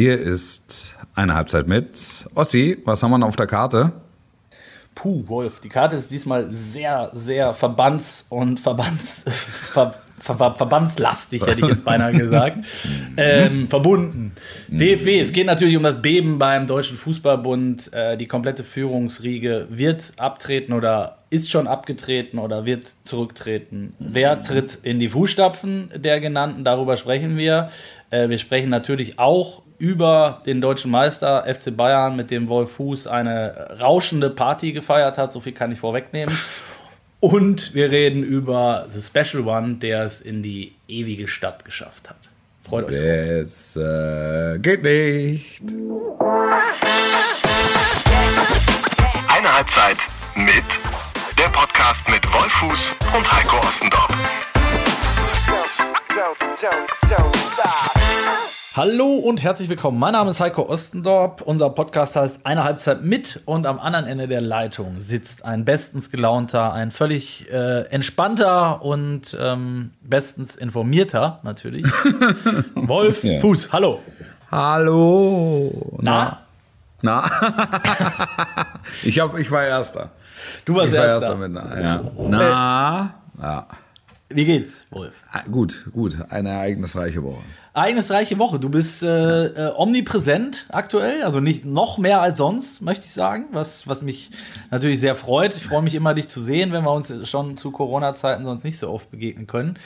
Hier ist eine Halbzeit mit. Ossi, was haben wir noch auf der Karte? Puh, Wolf, die Karte ist diesmal sehr, sehr verbands- und verbands, ver, ver, ver, verbandslastig, hätte ich jetzt beinahe gesagt. ähm, verbunden. DFB, es geht natürlich um das Beben beim Deutschen Fußballbund. Äh, die komplette Führungsriege wird abtreten oder ist schon abgetreten oder wird zurücktreten. Wer tritt in die Fußstapfen der genannten? Darüber sprechen wir. Äh, wir sprechen natürlich auch über den deutschen Meister FC Bayern, mit dem Wolf Fuß eine rauschende Party gefeiert hat. So viel kann ich vorwegnehmen. Und wir reden über The Special One, der es in die ewige Stadt geschafft hat. Freut euch. Es äh, geht nicht. Eine Halbzeit mit der Podcast mit Wolf Fuß und Heiko Ostendorf. Hallo und herzlich willkommen. Mein Name ist Heiko Ostendorp. Unser Podcast heißt Eine Halbzeit mit und am anderen Ende der Leitung sitzt ein bestens gelaunter, ein völlig äh, entspannter und ähm, bestens informierter natürlich. Wolf Ja. Fuß, hallo. Hallo. Na, Na? ich, hab, ich war Erster. du warst Ich war erster. Erster mit Na. Ja. Na? Ja. Wie geht's, Wolf? Ah, Gut, gut. Eine ereignisreiche Woche. Ereignisreiche Woche. Du bist äh, äh, omnipräsent aktuell, also nicht noch mehr als sonst, möchte ich sagen, was, was mich natürlich sehr freut. Ich freue mich immer, dich zu sehen, wenn wir uns schon zu Corona-Zeiten sonst nicht so oft begegnen können.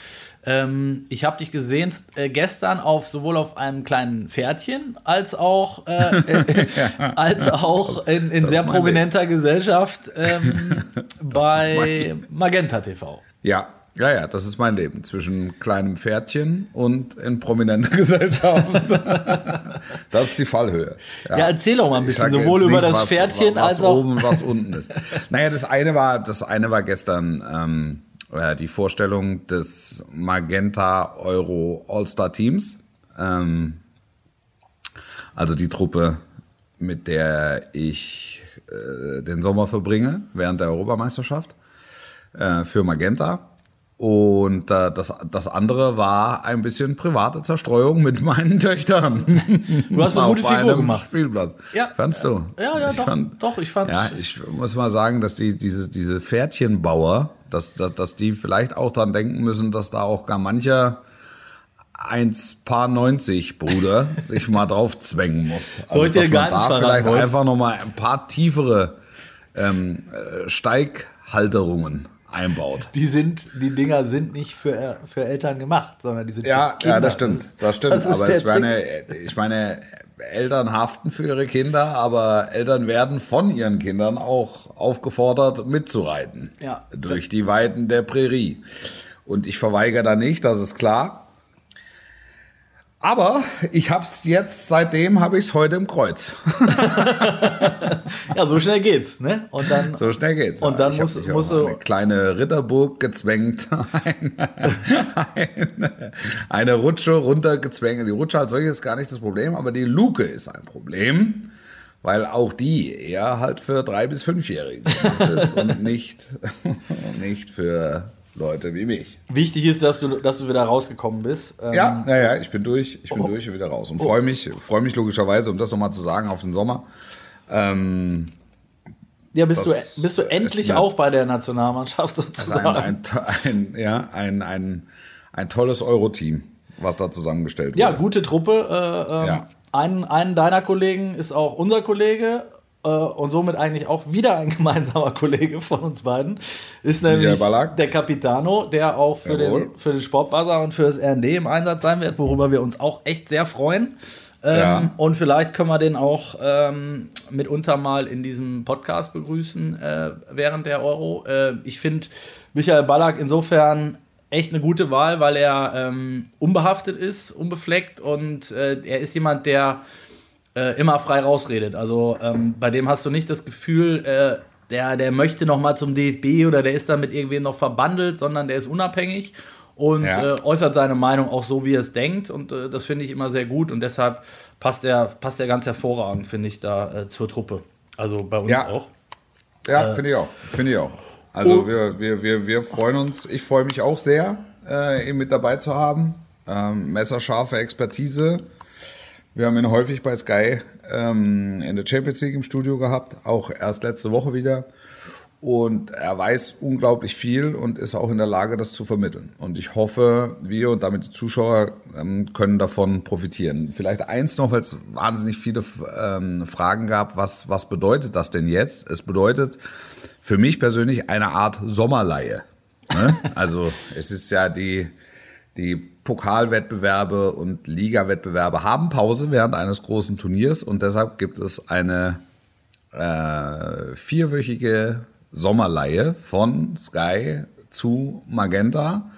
Ähm, ich habe dich gesehen äh, gestern auf sowohl auf einem kleinen Pferdchen als auch, äh, äh, als auch in, in sehr prominenter Gesellschaft ähm, bei. Magenta TV. Ja, ja, ja, das ist mein Leben. Zwischen kleinem Pferdchen und in prominenter Gesellschaft. das ist die Fallhöhe. Ja, erzähl doch mal ein bisschen, sowohl über nicht, das was- Pferdchen was als auch. oben und was unten ist. Naja, das eine war, das eine war gestern ähm, äh, die Vorstellung des Magenta Euro All-Star Teams. Ähm, also die Truppe, mit der ich äh, den Sommer verbringe während der Europameisterschaft äh, für Magenta. Und äh, das, das andere war ein bisschen private Zerstreuung mit meinen Töchtern. Du hast eine Auf gute Figur einem gemacht. Spielplatz. Ja. Fandst du? Ja, ja, Ich doch, fand- doch, ich fand. Ja, ich muss mal sagen, dass die, diese, diese Pferdchenbauer, dass, dass, dass die vielleicht auch dran denken müssen, dass da auch gar mancher 1 Paar 90 Bruder sich mal drauf zwängen muss. Also, Soll ich dir dass gar man da vielleicht einfach noch mal ein paar tiefere ähm, äh, Steighalterungen einbaut. die sind, die Dinger sind nicht für, für Eltern gemacht, sondern die sind Ja, für Kinder. ja, das stimmt, das stimmt. das aber es wäre Trick. eine, ich meine, Eltern haften für ihre Kinder, aber Eltern werden von ihren Kindern auch aufgefordert, mitzureiten. Ja. Durch die Weiden der Prärie. Und ich verweigere da nicht, das ist klar. Aber ich hab's jetzt, seitdem habe ich es heute im Kreuz. Ja, so schnell geht's, ne? Und dann. So schnell geht's. Und dann ich muss- mich muss so- eine kleine Ritterburg gezwängt, eine, eine, eine Rutsche runtergezwängt. Die Rutsche als solches ist gar nicht das Problem, aber die Luke ist ein Problem, weil auch die eher halt für drei bis fünfjährige gemacht ist und nicht, nicht für Leute wie mich. Wichtig ist, dass du, dass du wieder rausgekommen bist. Ähm, Ja, ja, ja, ich bin durch, ich bin durch und wieder raus und freue mich, freue mich logischerweise, um das nochmal zu sagen, auf den Sommer. Ähm, ja bist, du, bist du endlich eine- auch bei der Nationalmannschaft sozusagen. ein, ein, ein, ja, ein, ein, ein tolles Euro-Team, was da zusammengestellt ja, wurde. gute Truppe. Äh, ähm, Ja. ein, einen deiner Kollegen ist auch unser Kollege. Äh, Und somit eigentlich auch wieder ein gemeinsamer Kollege von uns beiden. Ist nämlich der Capitano, der auch für Jawohl. den, für den Sportbuzzer und für das RND im Einsatz sein wird, worüber wir uns auch echt sehr freuen. Ähm, Ja. Und vielleicht können wir den auch ähm, mitunter mal in diesem Podcast begrüßen äh, während der Euro. Äh, ich finde Michael Ballack insofern echt eine gute Wahl, weil er ähm, unbehaftet ist, unbefleckt und äh, er ist jemand, der äh, immer frei rausredet. Also ähm, bei dem hast du nicht das Gefühl, äh, der, der möchte noch mal zum DFB oder der ist damit irgendwem noch verbandelt, sondern der ist unabhängig und Ja. äh, äußert seine Meinung auch so, wie er es denkt. Und äh, das finde ich immer sehr gut und deshalb passt er, passt er ganz hervorragend, finde ich, da äh, zur Truppe. Also bei uns Ja. auch. Ja, finde ich auch. Finde ich auch. Also Oh. wir, wir, wir, wir freuen uns, ich freue mich auch sehr, ihn mit dabei zu haben. Ähm, messerscharfe Expertise. Wir haben ihn häufig bei Sky ähm, in der Champions League im Studio gehabt, auch erst letzte Woche wieder. Und er weiß unglaublich viel und ist auch in der Lage, das zu vermitteln. Und ich hoffe, wir und damit die Zuschauer ähm, können davon profitieren. Vielleicht eins noch, weil es wahnsinnig viele ähm, Fragen gab. Was, was bedeutet das denn jetzt? Es bedeutet für mich persönlich eine Art Sommerleihe. Ne? Also es ist ja die, die Pokalwettbewerbe und Ligawettbewerbe haben Pause während eines großen Turniers und deshalb gibt es eine äh, vierwöchige Sommerleihe von Sky zu Magenta.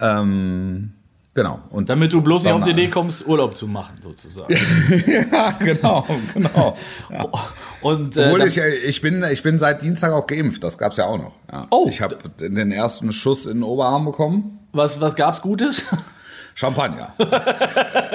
Ähm, genau. Und Damit du bloß nicht auf die Idee kommst, Urlaub zu machen, sozusagen. ja, genau, genau. Ja. Und, äh, Obwohl ich, ich, bin, ich bin seit Dienstag auch geimpft, das gab es ja auch noch. Ja. Oh. Ich habe den ersten Schuss in den Oberarm bekommen. Was, was gab es Gutes? Champagner.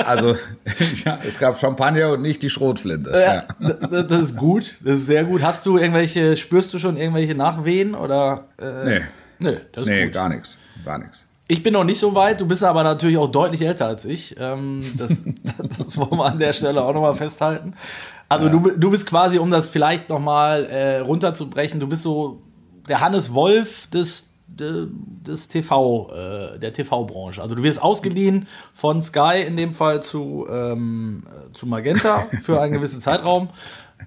also ja, es gab Champagner und nicht die Schrotflinte. Ja, ja. Das ist gut, das ist sehr gut. Hast du irgendwelche, spürst du schon irgendwelche Nachwehen oder? Äh, nee. Nee, das ist nee, gut. gar nichts, gar nichts. Ich bin noch nicht so weit, du bist aber natürlich auch deutlich älter als ich. Ähm, das, das wollen wir an der Stelle auch nochmal festhalten. Also ja. du, du bist quasi, um das vielleicht nochmal äh, runterzubrechen, du bist so der Hannes Wolf des des TV, äh, der TV-Branche. Also du wirst ausgeliehen von Sky in dem Fall zu, ähm, zu Magenta für einen gewissen Zeitraum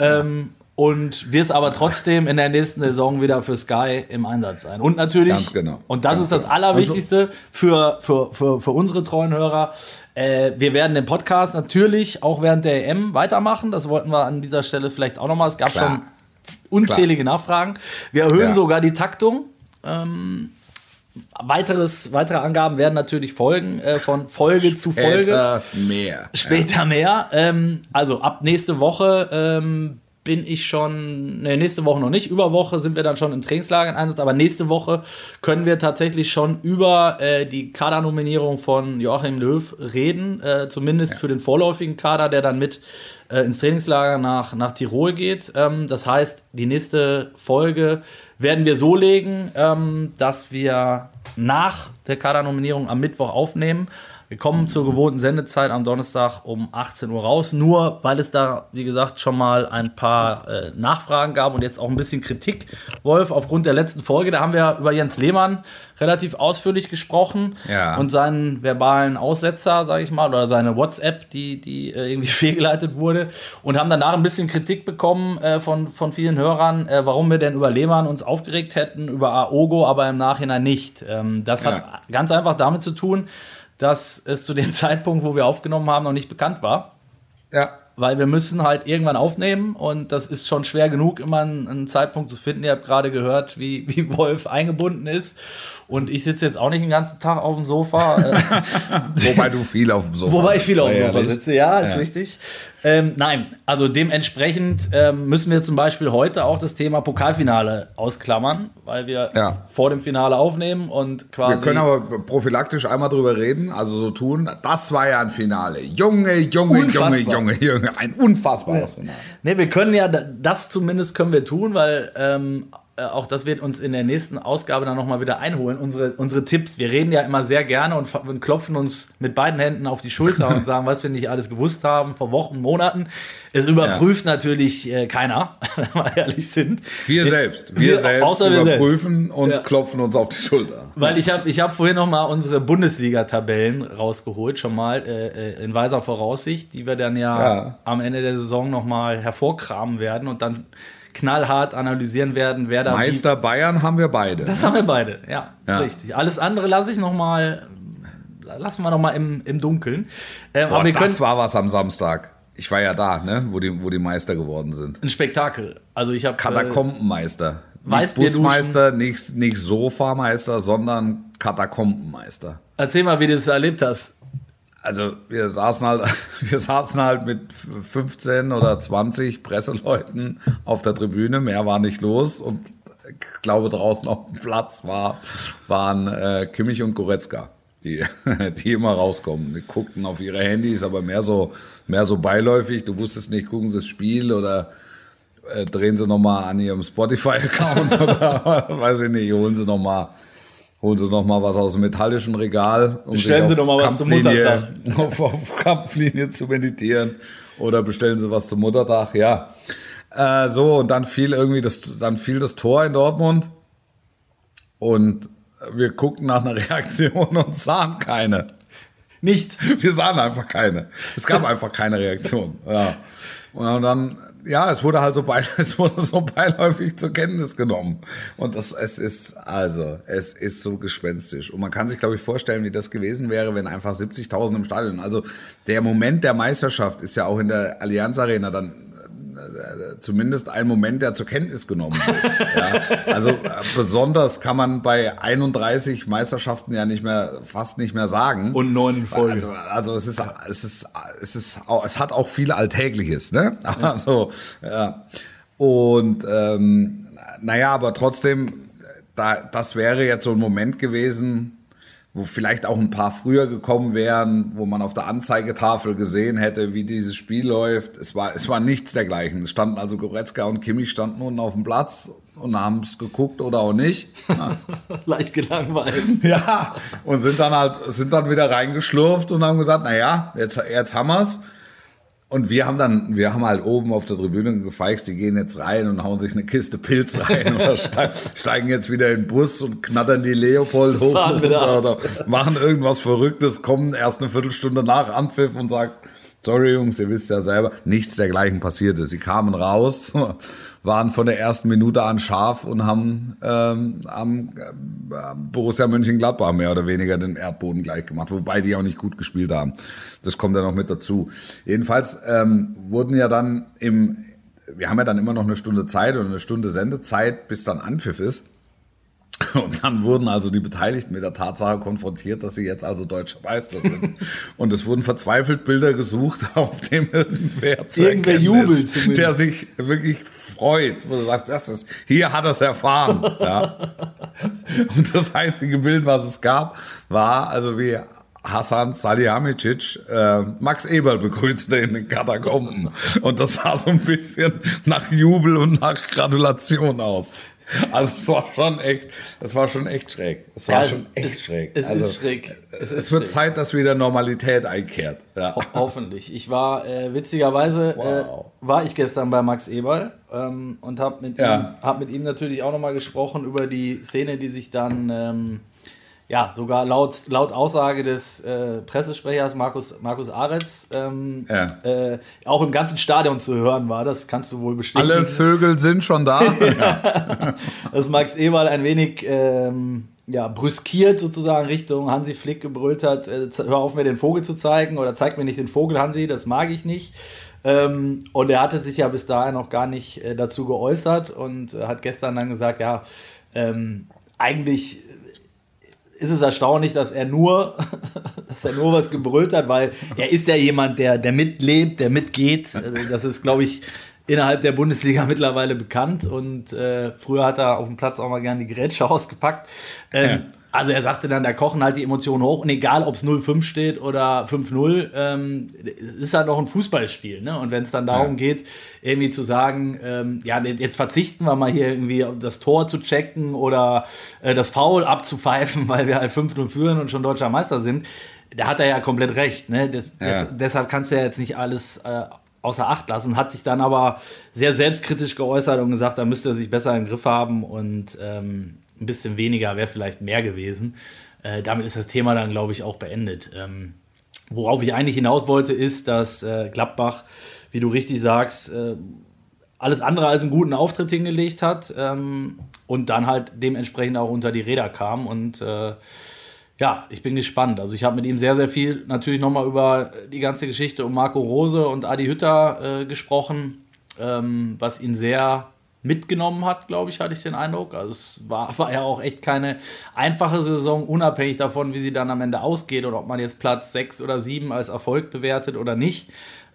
ähm, und wirst aber trotzdem in der nächsten Saison wieder für Sky im Einsatz sein. Und natürlich, Ganz genau. und das Ganz ist das genau. Allerwichtigste für, für, für, für unsere treuen Hörer, äh, wir werden den Podcast natürlich auch während der EM weitermachen. Das wollten wir an dieser Stelle vielleicht auch nochmal. Es gab Klar. schon unzählige Klar. Nachfragen. Wir erhöhen ja. sogar die Taktung. Ähm, weiteres, weitere Angaben werden natürlich folgen, äh, von Folge Später zu Folge. Später mehr. Später ja. mehr. Ähm, also ab nächste Woche ähm, bin ich schon, ne, nächste Woche noch nicht, über Woche sind wir dann schon im Trainingslager in Einsatz, aber nächste Woche können wir tatsächlich schon über äh, die Kadernominierung von Joachim Löw reden, äh, zumindest ja. für den vorläufigen Kader, der dann mit äh, ins Trainingslager nach, nach Tirol geht. Ähm, das heißt, die nächste Folge werden wir so legen, ähm, dass wir nach der Kadernominierung am Mittwoch aufnehmen. Wir kommen zur gewohnten Sendezeit am Donnerstag um 18 Uhr raus, nur weil es da, wie gesagt, schon mal ein paar äh, Nachfragen gab und jetzt auch ein bisschen Kritik, Wolf, aufgrund der letzten Folge. Da haben wir über Jens Lehmann relativ ausführlich gesprochen ja. und seinen verbalen Aussetzer, sage ich mal, oder seine WhatsApp, die, die äh, irgendwie fehlgeleitet wurde und haben danach ein bisschen Kritik bekommen äh, von, von vielen Hörern, äh, warum wir denn über Lehmann uns aufgeregt hätten, über Aogo, aber im Nachhinein nicht. Ähm, das ja. hat ganz einfach damit zu tun, dass es zu dem Zeitpunkt, wo wir aufgenommen haben, noch nicht bekannt war. Ja. Weil wir müssen halt irgendwann aufnehmen und das ist schon schwer genug, immer einen, Zeitpunkt zu finden. Ihr habt gerade gehört, wie, wie Wolf eingebunden ist. Und ich sitze jetzt auch nicht den ganzen Tag auf dem Sofa. Wobei du viel auf dem Sofa Wobei ich viel auf dem Sofa sitze, ja, ist ja. richtig. Ähm, nein, also dementsprechend ähm, müssen wir zum Beispiel heute auch das Thema Pokalfinale ausklammern, weil wir ja. vor dem Finale aufnehmen und quasi. Wir können aber prophylaktisch einmal drüber reden, also so tun, das war ja ein Finale. Junge, Junge, Unfassbar. Junge, Junge, Junge, ein unfassbares Finale. Ne, wir können ja, das zumindest können wir tun, weil ähm, äh, auch das wird uns in der nächsten Ausgabe dann nochmal wieder einholen, unsere, unsere Tipps. Wir reden ja immer sehr gerne und, und klopfen uns mit beiden Händen auf die Schulter und sagen, was wir nicht alles gewusst haben vor Wochen, Monaten. Es überprüft ja. natürlich äh, keiner, wenn wir ehrlich sind. Wir selbst. Wir, wir selbst überprüfen selbst. und ja. klopfen uns auf die Schulter. Weil ich habe ich hab vorhin nochmal unsere Bundesliga-Tabellen rausgeholt, schon mal äh, äh, in weiser Voraussicht, die wir dann ja, ja. am Ende der Saison nochmal hervorkramen werden und dann knallhart analysieren werden, wer da. Meister Bayern haben wir beide. Das haben wir beide, ja, ja. richtig. Alles andere lasse ich noch mal, lassen wir noch mal im, im Dunkeln. Ähm, Boah, aber das können, war was am Samstag. Ich war ja da, ne, wo die, wo die Meister geworden sind. Ein Spektakel. Also ich habe Katakombenmeister. Äh, nicht Busmeister, nicht, nicht Sofameister, sondern Katakombenmeister. Erzähl mal, wie du das erlebt hast also wir saßen halt, wir saßen halt mit 15 oder 20 Presseleuten auf der Tribüne, mehr war nicht los und ich glaube draußen auf dem Platz war, waren äh, Kimmich und Goretzka, die, die immer rauskommen. Die guckten auf ihre Handys, aber mehr so, mehr so beiläufig. Du wusstest nicht, gucken sie das Spiel oder äh, drehen sie nochmal an ihrem Spotify-Account oder weiß ich nicht, holen sie nochmal holen Sie noch mal was aus dem metallischen Regal. Um bestellen Sie doch mal was zum Muttertag. Auf, auf Kampflinie zu meditieren. Oder bestellen Sie was zum Muttertag, ja. Äh, so, und dann fiel irgendwie das, dann fiel das Tor in Dortmund. Und wir guckten nach einer Reaktion und sahen keine. Nichts. Wir sahen einfach keine. Es gab einfach keine Reaktion. Ja. Und dann, ja, es wurde halt so, beil, es wurde so beiläufig zur Kenntnis genommen. Und das, es ist, also, es ist so gespenstisch. Und man kann sich, glaube ich, vorstellen, wie das gewesen wäre, wenn einfach 70.000 im Stadion, also der Moment der Meisterschaft ist ja auch in der Allianz Arena dann zumindest ein Moment, der zur Kenntnis genommen wird. ja, also äh, besonders kann man bei 31 Meisterschaften ja nicht mehr, fast nicht mehr sagen. Und neun in Folge. Also, also es ist, es ist, es ist, es hat auch viel Alltägliches, ne? Also, ja. Und ähm, naja, aber trotzdem, da, das wäre jetzt so ein Moment gewesen, wo vielleicht auch ein paar früher gekommen wären, wo man auf der Anzeigetafel gesehen hätte, wie dieses Spiel läuft. Es war, es war nichts dergleichen. Es standen also Goretzka und Kimmich standen unten auf dem Platz und haben es geguckt oder auch nicht. Ja. Leicht gelangweilt. Ja, und sind dann halt, sind dann wieder reingeschlurft und haben gesagt, naja, jetzt, jetzt haben wir's. Und wir haben dann, wir haben halt oben auf der Tribüne gefeixt, die gehen jetzt rein und hauen sich eine Kiste Pilz rein oder steigen jetzt wieder in den Bus und knattern die Leopold hoch oder, oder machen irgendwas Verrücktes, kommen erst eine Viertelstunde nach Anpfiff und sagen, sorry Jungs, ihr wisst ja selber, nichts dergleichen passierte. Sie kamen raus, waren von der ersten Minute an scharf und haben ähm, am äh, Borussia Mönchengladbach mehr oder weniger den Erdboden gleich gemacht, wobei die auch nicht gut gespielt haben. Das kommt ja noch mit dazu. Jedenfalls ähm, wurden ja dann im, wir haben ja dann immer noch eine Stunde Zeit oder eine Stunde Sendezeit, bis dann Anpfiff ist. Und dann wurden also die Beteiligten mit der Tatsache konfrontiert, dass sie jetzt also deutscher Meister sind. Und es wurden verzweifelt Bilder gesucht, auf dem irgendwer zu Irgendwer jubelt zumindest. der sich wirklich freut, wo du sagst, das ist, hier hat er es erfahren. Ja. Und das einzige Bild, was es gab, war also wie Hassan Salihamidzic äh, Max Eberl begrüßte in den Katakomben. Und das sah so ein bisschen nach Jubel und nach Gratulation aus. Also es war schon echt, es war schon echt schräg. Es war ja, schon echt schräg. Es also, ist schräg. Es, es wird schräg. Zeit, dass wieder Normalität einkehrt. Ja. Ho hoffentlich. Ich war äh, witzigerweise wow. äh, war ich gestern bei Max Eberl ähm, und habe mit, ja. ihm, hab mit ihm natürlich auch nochmal gesprochen über die Szene, die sich dann ähm, ja, sogar laut, laut Aussage des äh, Pressesprechers Markus, Markus Aretz ähm, ja. äh, auch im ganzen Stadion zu hören war. Das kannst du wohl bestätigen. Alle Vögel sind schon da. ja. Dass Max Eberl ein wenig ähm, ja, brüskiert sozusagen Richtung Hansi Flick gebrüllt hat, äh, hör auf mir den Vogel zu zeigen oder zeig mir nicht den Vogel, Hansi, das mag ich nicht. Ähm, und er hatte sich ja bis dahin noch gar nicht äh, dazu geäußert und äh, hat gestern dann gesagt, ja, ähm, eigentlich ist es erstaunlich, dass er nur, dass er nur was gebrüllt hat, weil er ist ja jemand, der, der mitlebt, der mitgeht. Das ist, glaube ich, innerhalb der Bundesliga mittlerweile bekannt. Und äh, früher hat er auf dem Platz auch mal gerne die Grätsche ausgepackt. Ähm, ja. Also er sagte dann, da kochen halt die Emotionen hoch und egal, ob es 0-5 steht oder 5-0, ähm, ist halt noch ein Fußballspiel. Ne? Und wenn es dann darum ja. geht, irgendwie zu sagen, ähm, ja, jetzt verzichten wir mal hier irgendwie das Tor zu checken oder äh, das Foul abzupfeifen, weil wir halt 5-0 führen und schon deutscher Meister sind, da hat er ja komplett recht. Ne? Das, ja. das, deshalb kannst du ja jetzt nicht alles äh, außer Acht lassen, hat sich dann aber sehr selbstkritisch geäußert und gesagt, da müsste er sich besser im Griff haben und ähm, ein bisschen weniger wäre vielleicht mehr gewesen. Äh, damit ist das Thema dann, glaube ich, auch beendet. Ähm, worauf ich eigentlich hinaus wollte, ist, dass äh, Gladbach, wie du richtig sagst, äh, alles andere als einen guten Auftritt hingelegt hat ähm, und dann halt dementsprechend auch unter die Räder kam. Und äh, ja, ich bin gespannt. Also ich habe mit ihm sehr, sehr viel natürlich nochmal über die ganze Geschichte um Marco Rose und Adi Hütter äh, gesprochen, ähm, was ihn sehr mitgenommen hat, glaube ich, hatte ich den Eindruck. Also es war, war ja auch echt keine einfache Saison, unabhängig davon, wie sie dann am Ende ausgeht oder ob man jetzt Platz 6 oder 7 als Erfolg bewertet oder nicht.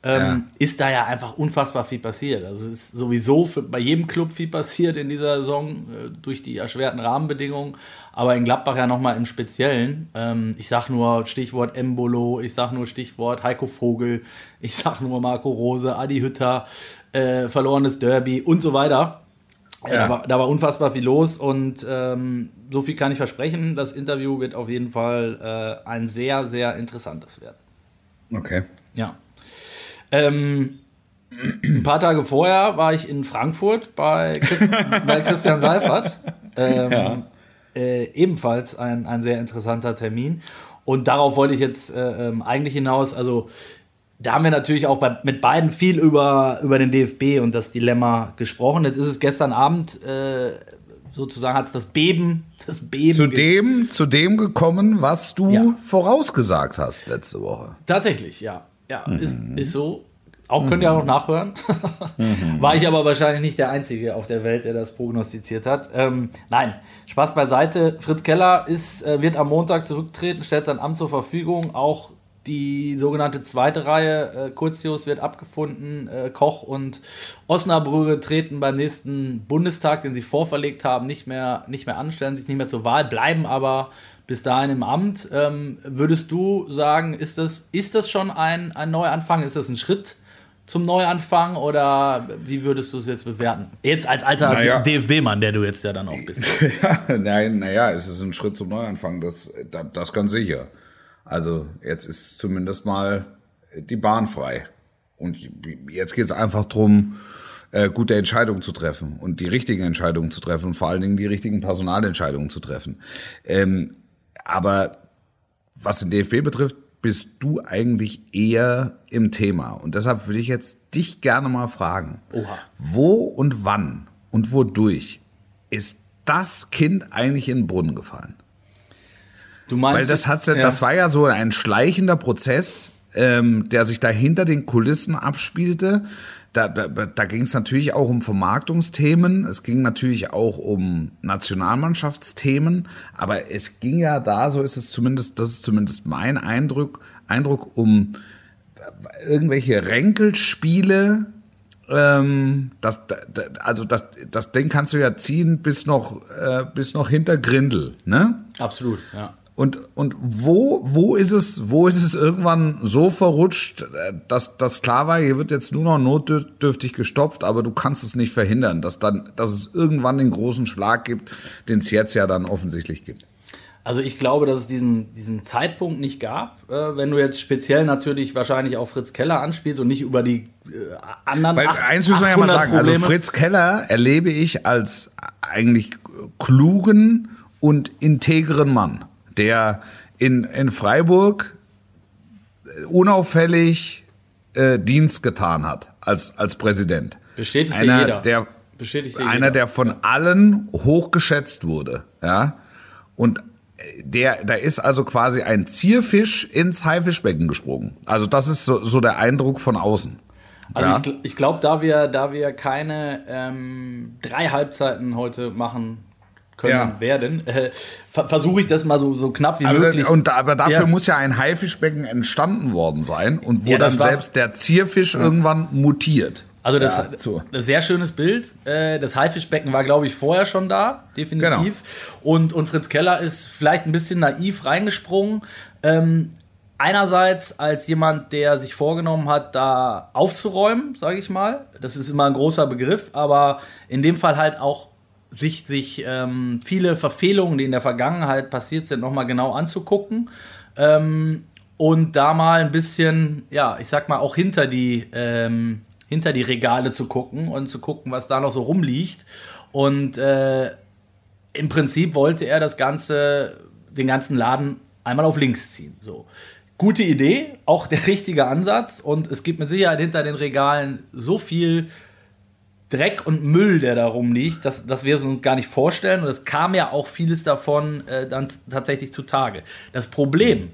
Ähm, ja. Ist da ja einfach unfassbar viel passiert. Also es ist sowieso für, bei jedem Club viel passiert in dieser Saison äh, durch die erschwerten Rahmenbedingungen, aber in Gladbach ja nochmal im Speziellen. Ähm, ich sag nur Stichwort Embolo, ich sag nur Stichwort Heiko Vogel, ich sag nur Marco Rose, Adi Hütter, äh, verlorenes Derby und so weiter. Ja. Da, war, da, war, unfassbar viel los und ähm, so viel kann ich versprechen. Das Interview wird auf jeden Fall äh, ein sehr, sehr interessantes werden. Okay. Ja. Ähm, ein paar Tage vorher war ich in Frankfurt bei, Christ bei Christian Seifert. Ähm, ja. äh, ebenfalls ein, ein sehr interessanter Termin. Und darauf wollte ich jetzt äh, ähm, eigentlich hinaus. Also, da haben wir natürlich auch bei, mit beiden viel über, über den DFB und das Dilemma gesprochen. Jetzt ist es gestern Abend äh, sozusagen hat es das Beben, das Beben. Zu dem, zu dem gekommen, was du ja. vorausgesagt hast letzte Woche. Tatsächlich, ja. Ja, mhm. ist, ist so. Auch könnt ihr auch noch nachhören. Mhm. War ich aber wahrscheinlich nicht der Einzige auf der Welt, der das prognostiziert hat. Ähm, nein, Spaß beiseite. Fritz Keller ist, äh, wird am Montag zurücktreten, stellt sein Amt zur Verfügung. Auch die sogenannte zweite Reihe, äh, Kurzius wird abgefunden. Äh, Koch und Osnabrügge treten beim nächsten Bundestag, den sie vorverlegt haben, nicht mehr, nicht mehr an, stellen sich nicht mehr zur Wahl, bleiben aber bis dahin im Amt. Ähm, würdest du sagen, ist das, ist das schon ein, ein Neuanfang? Ist das ein Schritt zum Neuanfang oder wie würdest du es jetzt bewerten? Jetzt als alter naja. DFB-Mann, der du jetzt ja dann auch bist. ja, nein, naja, es ist ein Schritt zum Neuanfang, das, das, das ganz sicher. Also jetzt ist zumindest mal die Bahn frei. Und jetzt geht es einfach darum, äh, gute Entscheidungen zu treffen und die richtigen Entscheidungen zu treffen und vor allen Dingen die richtigen Personalentscheidungen zu treffen. Ähm, aber was den DFB betrifft, bist du eigentlich eher im Thema. Und deshalb würde ich jetzt dich gerne mal fragen, Oha. wo und wann und wodurch ist das Kind eigentlich in den Brunnen gefallen? Du meinst, Weil das, hat, ja. das war ja so ein schleichender Prozess, ähm, der sich da hinter den Kulissen abspielte. Da, da, da ging es natürlich auch um Vermarktungsthemen, es ging natürlich auch um Nationalmannschaftsthemen, aber es ging ja da, so ist es zumindest, das ist zumindest mein Eindruck, Eindruck um irgendwelche Ränkelspiele. Ähm, das, also das, das Ding kannst du ja ziehen bis noch, äh, bis noch hinter Grindel, ne? Absolut, ja. Und, und wo, wo ist es, wo ist es irgendwann so verrutscht, dass, dass klar war, hier wird jetzt nur noch notdürftig gestopft, aber du kannst es nicht verhindern, dass dann, dass es irgendwann den großen Schlag gibt, den es jetzt ja dann offensichtlich gibt. Also ich glaube, dass es diesen, diesen Zeitpunkt nicht gab. Äh, wenn du jetzt speziell natürlich wahrscheinlich auf Fritz Keller anspielst und nicht über die äh, anderen Weil acht, eins müssen wir ja mal sagen, also Probleme. also Fritz Keller erlebe ich als eigentlich klugen und integren Mann der in, in Freiburg unauffällig äh, Dienst getan hat als, als Präsident. Bestätigt einer, jeder. Der, Bestätigt einer, jeder. der von allen hochgeschätzt wurde. Ja? Und der, da ist also quasi ein Zierfisch ins Haifischbecken gesprungen. Also das ist so, so der Eindruck von außen. Also ja? ich, ich glaube, da wir, da wir keine ähm, drei Halbzeiten heute machen können ja. werden, äh, versuche ich das mal so, so knapp wie also, möglich. Und, aber dafür ja. muss ja ein Haifischbecken entstanden worden sein und wo ja, dann selbst der Zierfisch irgendwann mutiert. Also das, ja, so. das sehr schönes Bild. Äh, das Haifischbecken war, glaube ich, vorher schon da, definitiv. Genau. Und, und Fritz Keller ist vielleicht ein bisschen naiv reingesprungen. Ähm, einerseits als jemand, der sich vorgenommen hat, da aufzuräumen, sage ich mal. Das ist immer ein großer Begriff, aber in dem Fall halt auch sich, sich ähm, viele Verfehlungen, die in der Vergangenheit passiert sind, nochmal genau anzugucken. Ähm, und da mal ein bisschen, ja, ich sag mal, auch hinter die, ähm, hinter die Regale zu gucken und zu gucken, was da noch so rumliegt. Und äh, im Prinzip wollte er das Ganze, den ganzen Laden einmal auf links ziehen. So. Gute Idee, auch der richtige Ansatz. Und es gibt mit Sicherheit hinter den Regalen so viel Dreck und Müll, der da rumliegt, dass, dass wir es uns gar nicht vorstellen. Und es kam ja auch vieles davon äh, dann tatsächlich zutage. Das Problem,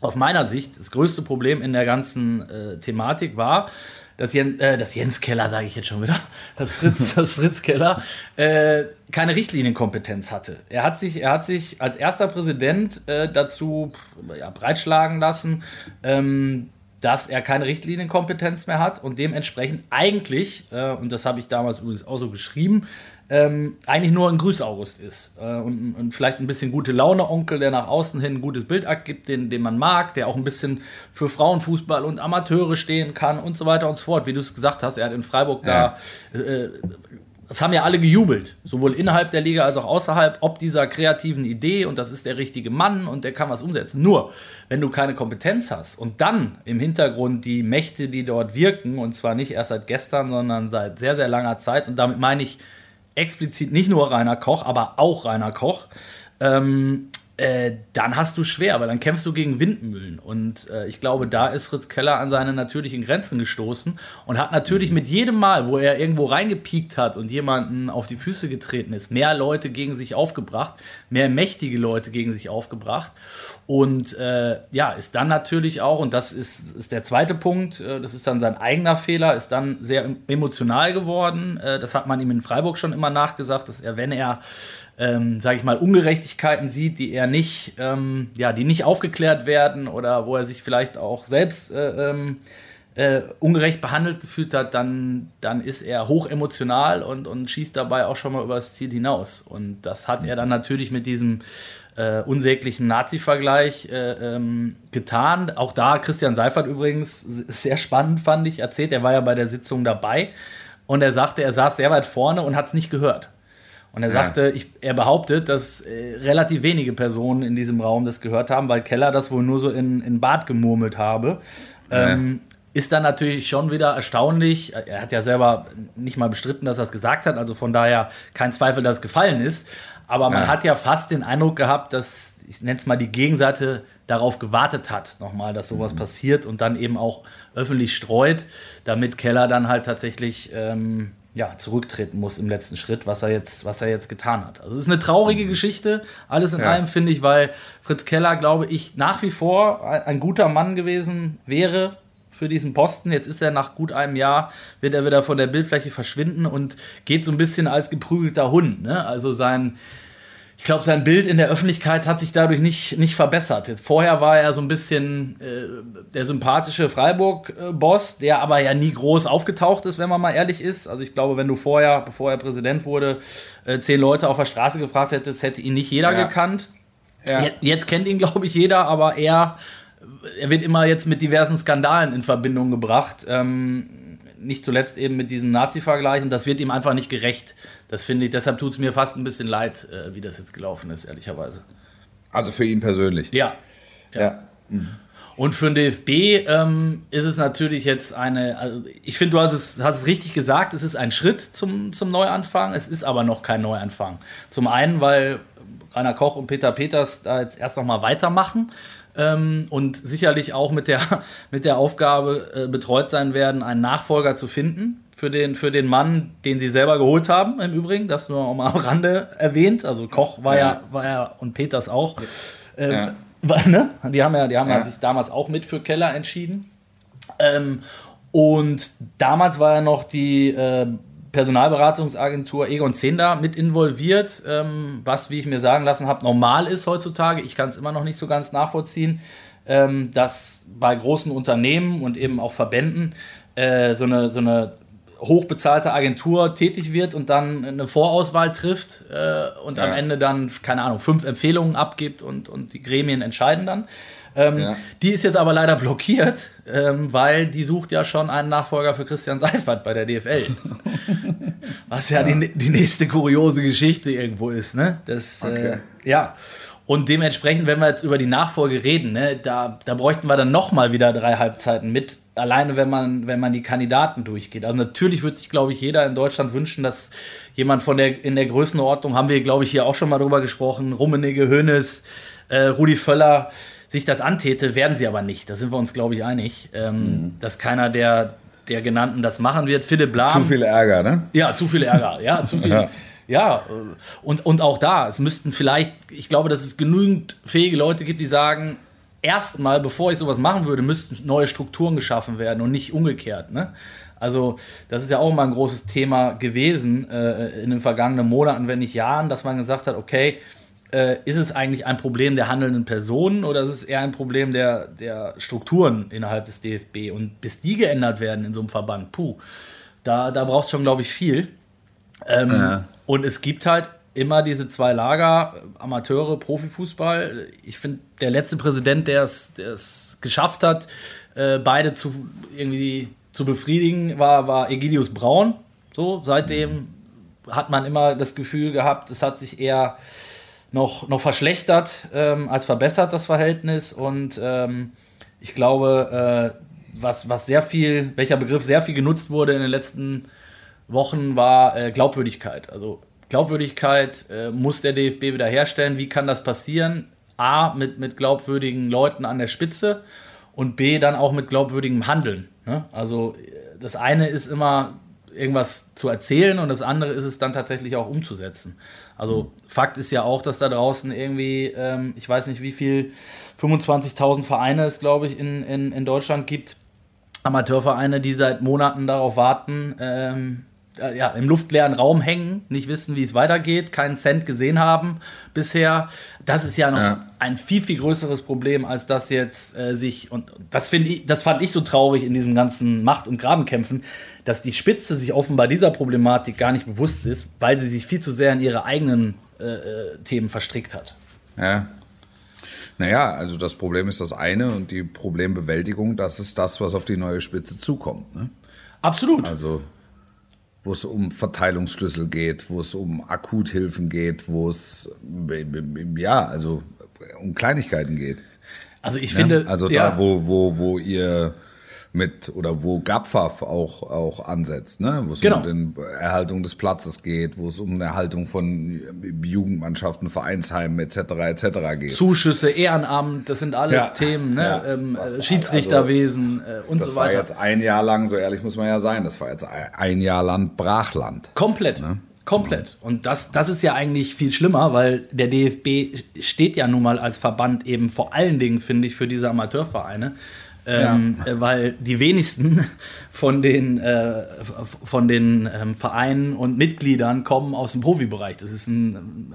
aus meiner Sicht, das größte Problem in der ganzen äh, Thematik war, dass, Jen, äh, dass Jens Keller, sage ich jetzt schon wieder, dass Fritz, dass Fritz Keller äh, keine Richtlinienkompetenz hatte. Er hat sich, er hat sich als erster Präsident äh, dazu ja, breitschlagen lassen, ähm, dass er keine Richtlinienkompetenz mehr hat und dementsprechend eigentlich, äh, und das habe ich damals übrigens auch so geschrieben, ähm, eigentlich nur ein Grüß-August ist. Äh, und, und, vielleicht ein bisschen gute Laune-Onkel, der nach außen hin ein gutes Bild abgibt, den, den man mag, der auch ein bisschen für Frauenfußball und Amateure stehen kann und so weiter und so fort. Wie du es gesagt hast, er hat in Freiburg ja. da äh, es haben ja alle gejubelt, sowohl innerhalb der Liga als auch außerhalb, ob dieser kreativen Idee und das ist der richtige Mann und der kann was umsetzen. Nur, wenn du keine Kompetenz hast und dann im Hintergrund die Mächte, die dort wirken, und zwar nicht erst seit gestern, sondern seit sehr, sehr langer Zeit, und damit meine ich explizit nicht nur Rainer Koch, aber auch Rainer Koch, ähm, äh, dann hast du schwer, weil dann kämpfst du gegen Windmühlen. Und äh, ich glaube, da ist Fritz Keller an seine natürlichen Grenzen gestoßen und hat natürlich mit jedem Mal, wo er irgendwo reingepiekt hat und jemanden auf die Füße getreten ist, mehr Leute gegen sich aufgebracht, mehr mächtige Leute gegen sich aufgebracht. Und äh, ja, ist dann natürlich auch, und das ist, ist der zweite Punkt, äh, das ist dann sein eigener Fehler, ist dann sehr emotional geworden. Äh, das hat man ihm in Freiburg schon immer nachgesagt, dass er, wenn er ähm, sage ich mal, Ungerechtigkeiten sieht, die er nicht, ähm, ja, die nicht aufgeklärt werden oder wo er sich vielleicht auch selbst äh, ähm, äh, ungerecht behandelt gefühlt hat, dann, dann ist er hoch emotional und, und schießt dabei auch schon mal über das Ziel hinaus. Und das hat er dann natürlich mit diesem äh, unsäglichen Nazi-Vergleich äh, ähm, getan. Auch da Christian Seifert übrigens sehr spannend fand ich erzählt. Er war ja bei der Sitzung dabei und er sagte, er saß sehr weit vorne und hat es nicht gehört. Und er ja. sagte, ich, er behauptet, dass äh, relativ wenige Personen in diesem Raum das gehört haben, weil Keller das wohl nur so in, in Bad gemurmelt habe. Ja. Ähm, ist dann natürlich schon wieder erstaunlich. Er hat ja selber nicht mal bestritten, dass er es gesagt hat, also von daher kein Zweifel, dass es gefallen ist. Aber man ja. hat ja fast den Eindruck gehabt, dass, ich nenne es mal, die Gegenseite darauf gewartet hat, nochmal, dass sowas mhm. passiert und dann eben auch öffentlich streut, damit Keller dann halt tatsächlich ähm, ja, zurücktreten muss im letzten Schritt, was er jetzt, was er jetzt getan hat. Also es ist eine traurige Geschichte, alles in ja. allem finde ich, weil Fritz Keller, glaube ich, nach wie vor ein, ein, guter Mann gewesen wäre für diesen Posten. Jetzt ist er nach gut einem Jahr, wird er wieder von der Bildfläche verschwinden und geht so ein bisschen als geprügelter Hund. Ne? Also sein, ich glaube, sein Bild in der Öffentlichkeit hat sich dadurch nicht, nicht verbessert. Jetzt vorher war er so ein bisschen äh, der sympathische Freiburg-Boss, der aber ja nie groß aufgetaucht ist, wenn man mal ehrlich ist. Also ich glaube, wenn du vorher, bevor er Präsident wurde, äh, zehn Leute auf der Straße gefragt hättest, hätte ihn nicht jeder ja. gekannt. Ja. Jetzt kennt ihn, glaube ich, jeder, aber er, er wird immer jetzt mit diversen Skandalen in Verbindung gebracht. Ähm, nicht zuletzt eben mit diesem Nazi-Vergleich und das wird ihm einfach nicht gerecht. Das finde ich, deshalb tut es mir fast ein bisschen leid, äh, wie das jetzt gelaufen ist, ehrlicherweise. Also für ihn persönlich? Ja. Ja. ja. Mhm. Und für den DFB ähm, ist es natürlich jetzt eine, also ich finde, du hast es, hast es richtig gesagt, es ist ein Schritt zum, zum Neuanfang, es ist aber noch kein Neuanfang. Zum einen, weil Rainer Koch und Peter Peters da jetzt erst noch mal weitermachen ähm, und sicherlich auch mit der, mit der Aufgabe äh, betreut sein werden, einen Nachfolger zu finden für den, für den Mann, den sie selber geholt haben, im Übrigen, das nur auch mal am Rande erwähnt. Also Koch war ja, ja war ja und Peters auch. Äh, ja. ne? Die haben ja, die haben ja. sich damals auch mit für Keller entschieden. Ähm, und damals war ja noch die äh, Personalberatungsagentur Egon Zehnder mit involviert, ähm, was, wie ich mir sagen lassen habe, normal ist heutzutage. Ich kann es immer noch nicht so ganz nachvollziehen, ähm, dass bei großen Unternehmen und eben auch Verbänden äh, so, eine, so eine hochbezahlte Agentur tätig wird und dann eine Vorauswahl trifft äh, und ja. am Ende dann, keine Ahnung, fünf Empfehlungen abgibt und, und die Gremien entscheiden dann. Ähm, ja. Die ist jetzt aber leider blockiert, ähm, weil die sucht ja schon einen Nachfolger für Christian Seifert bei der DFL. Was ja, ja. Die, die, nächste kuriose Geschichte irgendwo ist, ne? Das, äh, okay. äh, ja. Und dementsprechend, wenn wir jetzt über die Nachfolge reden, ne, da, da bräuchten wir dann nochmal wieder drei Halbzeiten mit. Alleine, wenn man, wenn man die Kandidaten durchgeht. Also natürlich würde sich, glaube ich, jeder in Deutschland wünschen, dass jemand von der, in der Größenordnung, haben wir, glaube ich, hier auch schon mal drüber gesprochen, Rummenigge, Hoeneß, äh, Rudi Völler, sich das antäte, werden sie aber nicht. Da sind wir uns, glaube ich, einig, ähm, mhm. dass keiner der, der genannten das machen wird. Philipp Lahm. Zu viel Ärger, ne? Ja, zu viel Ärger. Ja, zu viel. ja. ja. und, und auch da, es müssten vielleicht, ich glaube, dass es genügend fähige Leute gibt, die sagen, erstmal, bevor ich sowas machen würde, müssten neue Strukturen geschaffen werden und nicht umgekehrt. Ne? Also, das ist ja auch mal ein großes Thema gewesen äh, in den vergangenen Monaten, wenn nicht Jahren, dass man gesagt hat, okay, äh, ist es eigentlich ein Problem der handelnden Personen oder ist es eher ein Problem der, der Strukturen innerhalb des DFB? Und bis die geändert werden in so einem Verband, puh, da, da braucht es schon, glaube ich, viel. Ähm, ja. Und es gibt halt immer diese zwei Lager, Amateure, Profifußball. Ich finde, der letzte Präsident, der es geschafft hat, äh, beide zu irgendwie zu befriedigen, war, war Egidius Braun. So, seitdem hat man immer das Gefühl gehabt, es hat sich eher noch, noch verschlechtert ähm, als verbessert, das Verhältnis. Und ähm, ich glaube, äh, was, was sehr viel, welcher Begriff sehr viel genutzt wurde in den letzten Wochen, war äh, Glaubwürdigkeit. Also Glaubwürdigkeit äh, muss der DFB wieder herstellen. Wie kann das passieren? A, mit, mit glaubwürdigen Leuten an der Spitze und B, dann auch mit glaubwürdigem Handeln. Ne? Also das eine ist immer irgendwas zu erzählen und das andere ist es dann tatsächlich auch umzusetzen. Also Fakt ist ja auch, dass da draußen irgendwie, ähm, ich weiß nicht wie viel, 25.000 Vereine es, glaube ich, in, in, in Deutschland gibt. Amateurvereine, die seit Monaten darauf warten, ähm, äh, ja, im luftleeren Raum hängen, nicht wissen, wie es weitergeht, keinen Cent gesehen haben bisher. Das ist ja noch ja. ein viel, viel größeres Problem, als das jetzt äh, sich, und das, finde ich, das fand ich so traurig in diesem ganzen Macht- und Grabenkämpfen, dass die Spitze sich offenbar dieser Problematik gar nicht bewusst ist, weil sie sich viel zu sehr in ihre eigenen äh, äh Themen verstrickt hat. Ja. Naja, also das Problem ist das eine und die Problembewältigung, das ist das, was auf die neue Spitze zukommt. Ne? Absolut. Also wo es um Verteilungsschlüssel geht, wo es um Akuthilfen geht, wo es ja, also um Kleinigkeiten geht. Also ich finde, ja, also ja. da, wo, wo, wo ihr mit oder wo GAPFAF auch, auch ansetzt, ne? wo es genau. um die Erhaltung des Platzes geht, wo es um eine Erhaltung von Jugendmannschaften, Vereinsheimen etc. etc. geht. Zuschüsse, Ehrenamt, das sind alles ja. Themen, ne? Ja. Ähm, Was, Schiedsrichterwesen also, äh, und so weiter. Das war jetzt ein Jahr lang, so ehrlich muss man ja sein, das war jetzt ein Jahr lang Brachland. Komplett. Ne? Komplett. Und das, das ist ja eigentlich viel schlimmer, weil der DFB steht ja nun mal als Verband eben vor allen Dingen, finde ich, für diese Amateurvereine. Ähm, ja. Weil die wenigsten von den, äh, von den ähm, Vereinen und Mitgliedern kommen aus dem Profibereich. Das ist ein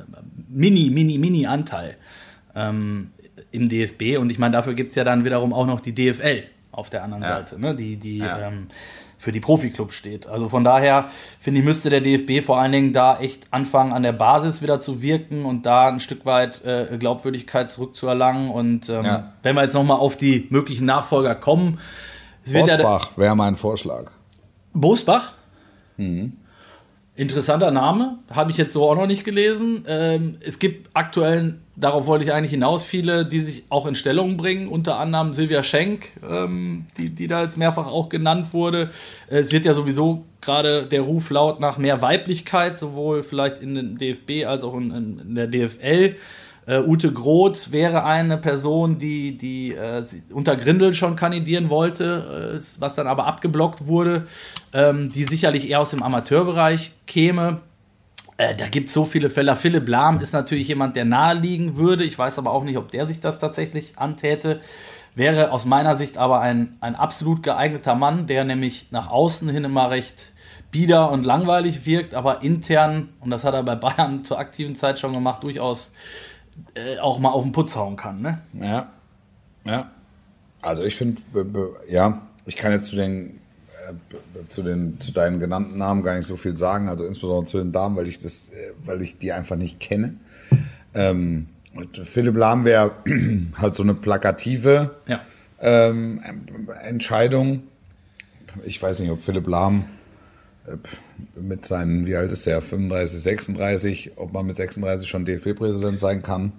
mini, mini, mini Anteil ähm, im DFB. Und ich meine, dafür gibt es ja dann wiederum auch noch die DFL auf der anderen ja. Seite, ne? die, die ja. Für die Profiklubs steht. Also von daher finde ich, müsste der DFB vor allen Dingen da echt anfangen, an der Basis wieder zu wirken und da ein Stück weit äh, Glaubwürdigkeit zurückzuerlangen. Und ähm, ja. wenn wir jetzt nochmal auf die möglichen Nachfolger kommen. Bosbach ja wäre mein Vorschlag. Bosbach? Mhm. Interessanter Name, habe ich jetzt so auch noch nicht gelesen. Ähm, es gibt aktuell, darauf wollte ich eigentlich hinaus, viele, die sich auch in Stellung bringen, unter anderem Silvia Schenk, ähm, die, die da jetzt mehrfach auch genannt wurde. Es wird ja sowieso gerade der Ruf laut nach mehr Weiblichkeit, sowohl vielleicht in den DFB als auch in, in der DFL. Uh, Ute Groth wäre eine Person, die, die uh, unter Grindel schon kandidieren wollte, uh, was dann aber abgeblockt wurde, ähm, die sicherlich eher aus dem Amateurbereich käme. Da gibt es so viele Fälle. Philipp Lahm ist natürlich jemand, der naheliegen würde. Ich weiß aber auch nicht, ob der sich das tatsächlich antäte. Wäre aus meiner Sicht aber ein, ein absolut geeigneter Mann, der nämlich nach außen hin immer recht bieder und langweilig wirkt, aber intern, und das hat er bei Bayern zur aktiven Zeit schon gemacht, durchaus äh, auch mal auf den Putz hauen kann. Ne? Ja. Ja. Also ich finde, ja, ich kann jetzt zu den, äh, zu den zu deinen genannten Namen gar nicht so viel sagen, also insbesondere zu den Damen, weil ich das, äh, weil ich die einfach nicht kenne. Ähm, Philipp Lahm wäre halt so eine plakative ja. ähm, Entscheidung. Ich weiß nicht, ob Philipp Lahm mit seinen, wie alt ist er, 35, 36, ob man mit 36 schon DFB-Präsident sein kann.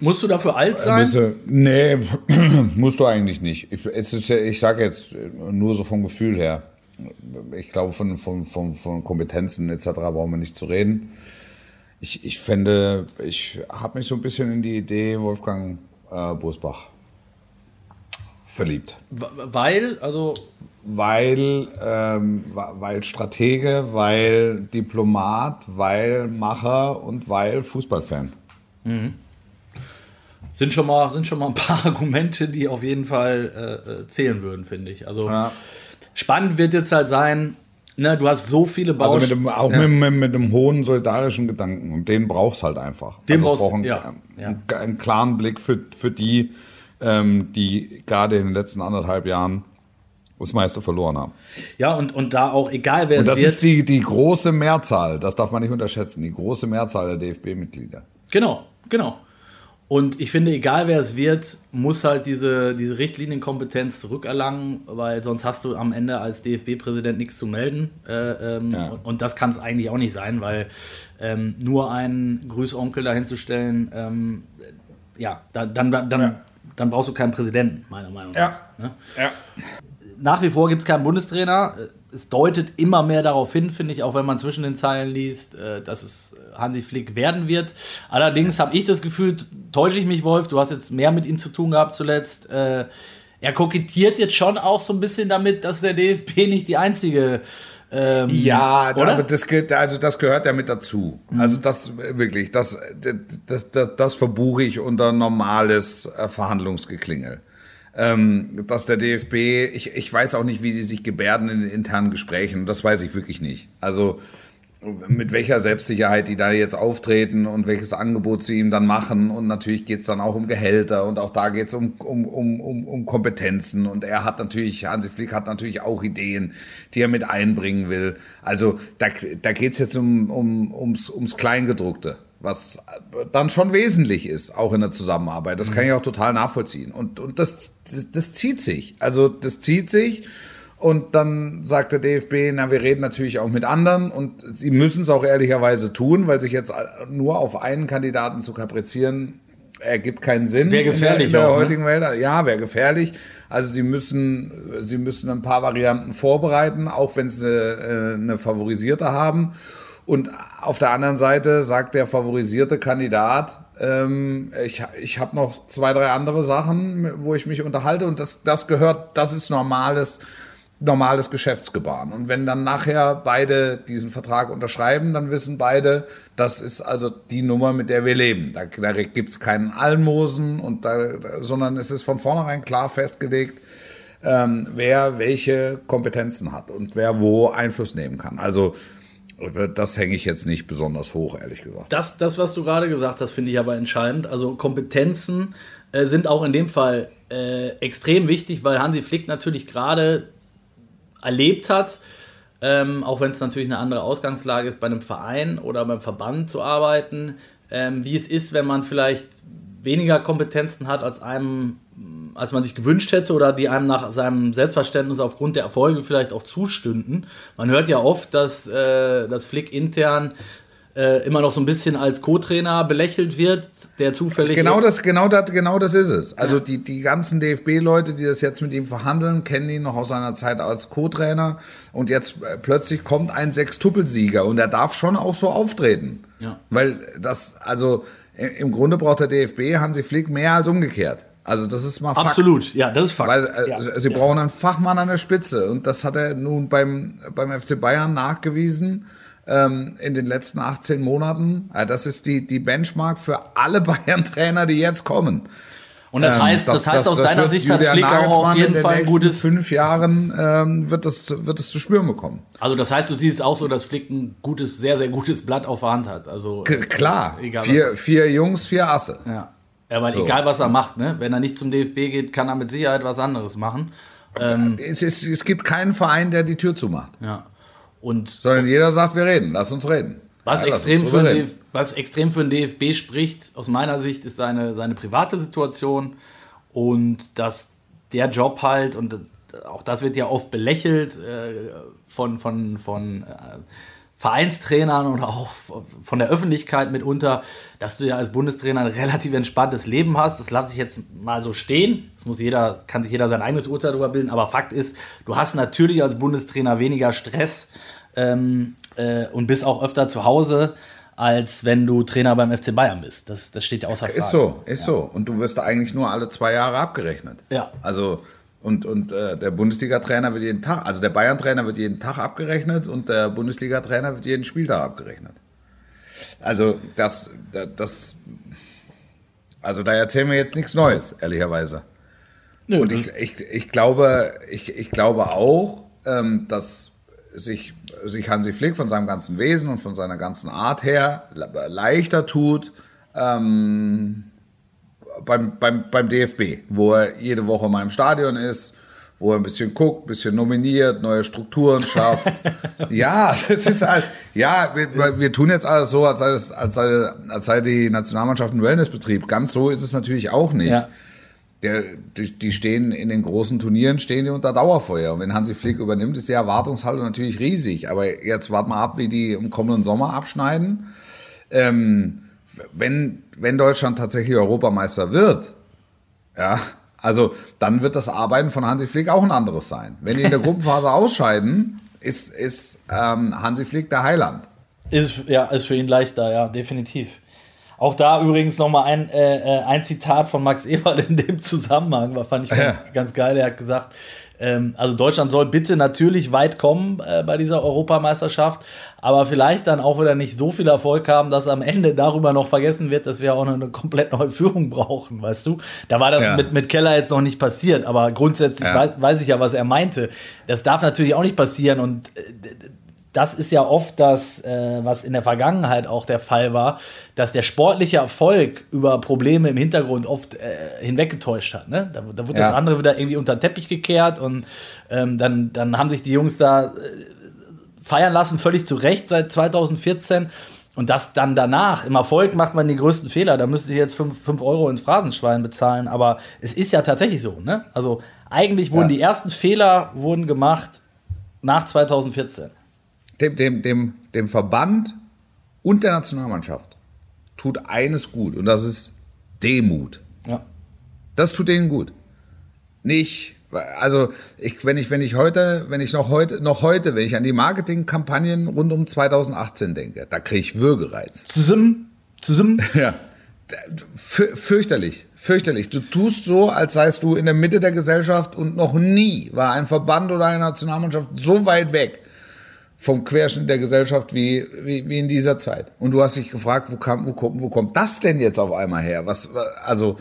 Musst du dafür alt äh, sein? Müsse, nee, musst du eigentlich nicht. Ich, es ist, ich sage jetzt nur so vom Gefühl her. Ich glaube, von, von, von, von Kompetenzen etc. brauchen wir nicht zu reden. Ich, ich fände, ich habe mich so ein bisschen in die Idee Wolfgang äh, Bosbach verliebt. Weil, also weil, ähm, weil Stratege, weil Diplomat, weil Macher und weil Fußballfan. Mhm. Sind schon, mal, sind schon mal ein paar Argumente, die auf jeden Fall äh, äh, zählen würden, finde ich. Also ja. spannend wird jetzt halt sein, ne, du hast so viele Baustellen. Also mit dem, auch ja. mit, mit, dem hohen solidarischen Gedanken und den brauchst halt einfach. Den also brauchst, einen, ja, einen, einen, klaren Blick für, für die, ähm, die gerade in den letzten anderthalb Jahren das meiste verloren haben. Ja, und, und da auch egal wer und es wird. Das ist die, die große Mehrzahl, das darf man nicht unterschätzen, die große Mehrzahl der DFB-Mitglieder. Genau, genau. Und ich finde, egal wer es wird, muss halt diese, diese Richtlinienkompetenz zurückerlangen, weil sonst hast du am Ende als DFB-Präsident nichts zu melden. Äh, ähm, ja. und, und, das kann es eigentlich auch nicht sein, weil ähm, nur einen Grüßonkel dahinzustellen, ähm, ja, dann, dann, dann, ja. dann brauchst du keinen Präsidenten, meiner Meinung nach. Ja. Ne? ja. Nach wie vor gibt es keinen Bundestrainer es deutet immer mehr darauf hin, finde ich, auch wenn man zwischen den Zeilen liest, äh, dass es Hansi Flick werden wird. Allerdings habe ich das Gefühl, täusche ich mich, Wolf, du hast jetzt mehr mit ihm zu tun gehabt zuletzt. Äh, er kokettiert jetzt schon auch so ein bisschen damit, dass der DFB nicht die einzige ähm, ja, oder? aber das, also das gehört ja mit dazu. Mhm. Also das wirklich, das, das, das, das verbuche ich unter normales äh, Verhandlungsgeklingel ähm, dass der DFB, ich, ich weiß auch nicht, wie sie sich gebärden in den internen Gesprächen, das weiß ich wirklich nicht. Also mit welcher Selbstsicherheit die da jetzt auftreten und welches Angebot sie ihm dann machen. Und natürlich geht es dann auch um Gehälter und auch da geht es um, um, um, um, um Kompetenzen. Und er hat natürlich, Hansi Flick hat natürlich auch Ideen, die er mit einbringen will. Also da, da geht es jetzt um, um, ums, ums Kleingedruckte was dann schon wesentlich ist, auch in der Zusammenarbeit. Das kann ich auch total nachvollziehen. Und, und das, das, das zieht sich. Also das zieht sich. Und dann sagt der DFB, na, wir reden natürlich auch mit anderen und sie müssen es auch ehrlicherweise tun, weil sich jetzt nur auf einen Kandidaten zu kaprizieren, ergibt keinen Sinn. Wäre gefährlich in der, in der auch, ne? heutigen ne? Welt. Ja, wäre gefährlich. Also sie müssen, sie müssen ein paar Varianten vorbereiten, auch wenn sie äh, eine favorisierte haben. Und auf der anderen Seite sagt der favorisierte Kandidat, ähm, ich, ich habe noch zwei, drei andere Sachen, wo ich mich unterhalte und das, das gehört, das ist normales, normales Geschäftsgebaren. Und wenn dann nachher beide diesen Vertrag unterschreiben, dann wissen beide, das ist also die Nummer, mit der wir leben. Da, da gibt es keinen Almosen, und da, sondern es ist von vornherein klar festgelegt, ähm, wer welche Kompetenzen hat und wer wo Einfluss nehmen kann. Also das hänge ich jetzt nicht besonders hoch, ehrlich gesagt. Das, das was du gerade gesagt hast, finde ich aber entscheidend. Also Kompetenzen äh, sind auch in dem Fall äh, extrem wichtig, weil Hansi Flick natürlich gerade erlebt hat, ähm, auch wenn es natürlich eine andere Ausgangslage ist, bei einem Verein oder beim Verband zu arbeiten, ähm, wie es ist, wenn man vielleicht weniger Kompetenzen hat, als einem als man sich gewünscht hätte oder die einem nach seinem Selbstverständnis aufgrund der Erfolge vielleicht auch zustünden. Man hört ja oft, dass, äh, dass Flick intern äh, immer noch so ein bisschen als Co-Trainer belächelt wird, der zufällig. Genau das, genau das, genau das ist es. Also ja. die, die ganzen DFB-Leute, die das jetzt mit ihm verhandeln, kennen ihn noch aus seiner Zeit als Co-Trainer. Und jetzt äh, plötzlich kommt ein Sechstuppelsieger und er darf schon auch so auftreten. Ja. Weil das, also im Grunde braucht der DFB Hansi Flick mehr als umgekehrt. Also das ist mal Fakt. Absolut, ja, das ist Fakt. Weil äh, ja. sie brauchen einen Fachmann an der Spitze und das hat er nun beim, beim FC Bayern nachgewiesen ähm, in den letzten 18 Monaten. Ja, das ist die, die Benchmark für alle Bayern-Trainer, die jetzt kommen. Und das ähm, heißt, das, das heißt das, aus deiner Sicht hat Flick auch auf jeden Fall ein gutes. fünf Jahren ähm, wird das wird das zu spüren bekommen. Also das heißt, du siehst auch so, dass Flick ein gutes, sehr sehr gutes Blatt auf der Hand hat. Also klar, egal, vier, vier Jungs, vier Asse. Ja. Ja, weil so. egal was er macht, ne? wenn er nicht zum DFB geht, kann er mit Sicherheit was anderes machen. Ähm, es, ist, es gibt keinen Verein, der die Tür zumacht. Ja. Und Sondern jeder sagt, wir reden, lass uns reden. Was, ja, extrem für DF, was extrem für den DFB spricht, aus meiner Sicht, ist seine, seine private Situation und dass der Job halt, und auch das wird ja oft belächelt äh, von, von, von äh, Vereinstrainern und auch von der Öffentlichkeit mitunter, dass du ja als Bundestrainer ein relativ entspanntes Leben hast. Das lasse ich jetzt mal so stehen. Das muss jeder, kann sich jeder sein eigenes Urteil darüber bilden. Aber Fakt ist, du hast natürlich als Bundestrainer weniger Stress ähm, äh, und bist auch öfter zu Hause, als wenn du Trainer beim FC Bayern bist. Das, das steht ja außer Frage. Ist so, ist ja. so. Und du wirst da eigentlich nur alle zwei Jahre abgerechnet. Ja. Also und, und äh, der Bundesliga-Trainer wird jeden Tag, also der Bayern-Trainer wird jeden Tag abgerechnet und der Bundesliga-Trainer wird jeden Spieltag abgerechnet. Also das, das, also da erzählen wir jetzt nichts Neues, ehrlicherweise. Nö, und ich, ich, ich, glaube, ich, ich glaube auch, ähm, dass sich, sich Hansi Flick von seinem ganzen Wesen und von seiner ganzen Art her leichter tut, ähm, beim, beim, beim DFB, wo er jede Woche mal im Stadion ist, wo er ein bisschen guckt, ein bisschen nominiert, neue Strukturen schafft. ja, das ist halt, ja, wir, wir tun jetzt alles so, als sei, das, als, sei, als sei die Nationalmannschaft ein Wellnessbetrieb. Ganz so ist es natürlich auch nicht. Ja. Der, die, die stehen in den großen Turnieren, stehen die unter Dauerfeuer. Und wenn Hansi Flick übernimmt, ist die Erwartungshaltung natürlich riesig. Aber jetzt warten wir ab, wie die im kommenden Sommer abschneiden. Ähm, wenn, wenn Deutschland tatsächlich Europameister wird, ja, also dann wird das Arbeiten von Hansi Flick auch ein anderes sein. Wenn die in der Gruppenphase ausscheiden, ist, ist ähm, Hansi Flick der Heiland. Ist, ja, ist für ihn leichter, ja, definitiv. Auch da übrigens nochmal ein, äh, äh, ein Zitat von Max Eberl in dem Zusammenhang, war, fand ich ganz, Ja. ganz geil. Er hat gesagt, ähm, also Deutschland soll bitte natürlich weit kommen äh, bei dieser Europameisterschaft, aber vielleicht dann auch wieder nicht so viel Erfolg haben, dass am Ende darüber noch vergessen wird, dass wir auch noch eine komplett neue Führung brauchen, weißt du? Da war das Ja. mit, mit Keller jetzt noch nicht passiert, aber grundsätzlich Ja. weiß, weiß ich ja, was er meinte. Das darf natürlich auch nicht passieren und äh, das ist ja oft das, äh, was in der Vergangenheit auch der Fall war, dass der sportliche Erfolg über Probleme im Hintergrund oft äh, hinweggetäuscht hat. Ne? Da, da wurde das Ja. andere wieder irgendwie unter den Teppich gekehrt und ähm, dann, dann haben sich die Jungs da äh, feiern lassen, völlig zu Recht seit 2014. Und das dann danach, im Erfolg macht man die größten Fehler. Da müsste ich jetzt 5 Euro ins Phrasenschwein bezahlen. Aber es ist ja tatsächlich so. Ne? Also eigentlich wurden Ja. die ersten Fehler wurden gemacht nach 2014. Dem, dem, dem, dem Verband und der Nationalmannschaft tut eines gut und das ist Demut. Ja. Das tut denen gut. Nicht, also ich, wenn ich, wenn ich heute, wenn ich noch heute, noch heute, wenn ich an die Marketingkampagnen rund um 2018 denke, da kriege ich Würgereiz. Zusammen, zusammen. Ja. Fü- Fürchterlich, fürchterlich. Du tust so, als seist du in der Mitte der Gesellschaft und noch nie war ein Verband oder eine Nationalmannschaft so weit weg vom Querschnitt der Gesellschaft wie, wie, wie in dieser Zeit. Und du hast dich gefragt, wo, kam, wo, kommt, wo kommt das denn jetzt auf einmal her? Was, also,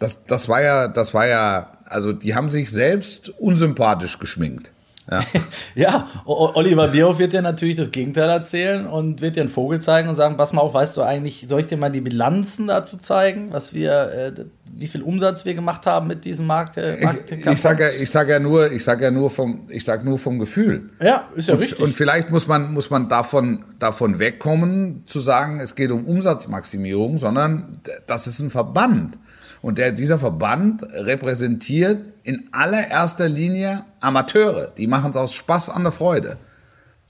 das, das war ja, das war ja, also, die haben sich selbst unsympathisch geschminkt. Ja. Ja, Oliver Bierhoff wird dir natürlich das Gegenteil erzählen und wird dir einen Vogel zeigen und sagen, pass mal auf, weißt du eigentlich, soll ich dir mal die Bilanzen dazu zeigen, was wir, äh, wie viel Umsatz wir gemacht haben mit diesem Marke, Ich, ich sag ja, ich sag ja nur, ich sag ja nur vom, ich sag nur vom Gefühl. Ja, ist ja Und, richtig. und vielleicht muss man, muss man davon, davon wegkommen, zu sagen, es geht um Umsatzmaximierung, sondern das ist ein Verband. Und der, dieser Verband repräsentiert in allererster Linie Amateure. Die machen es aus Spaß an der Freude.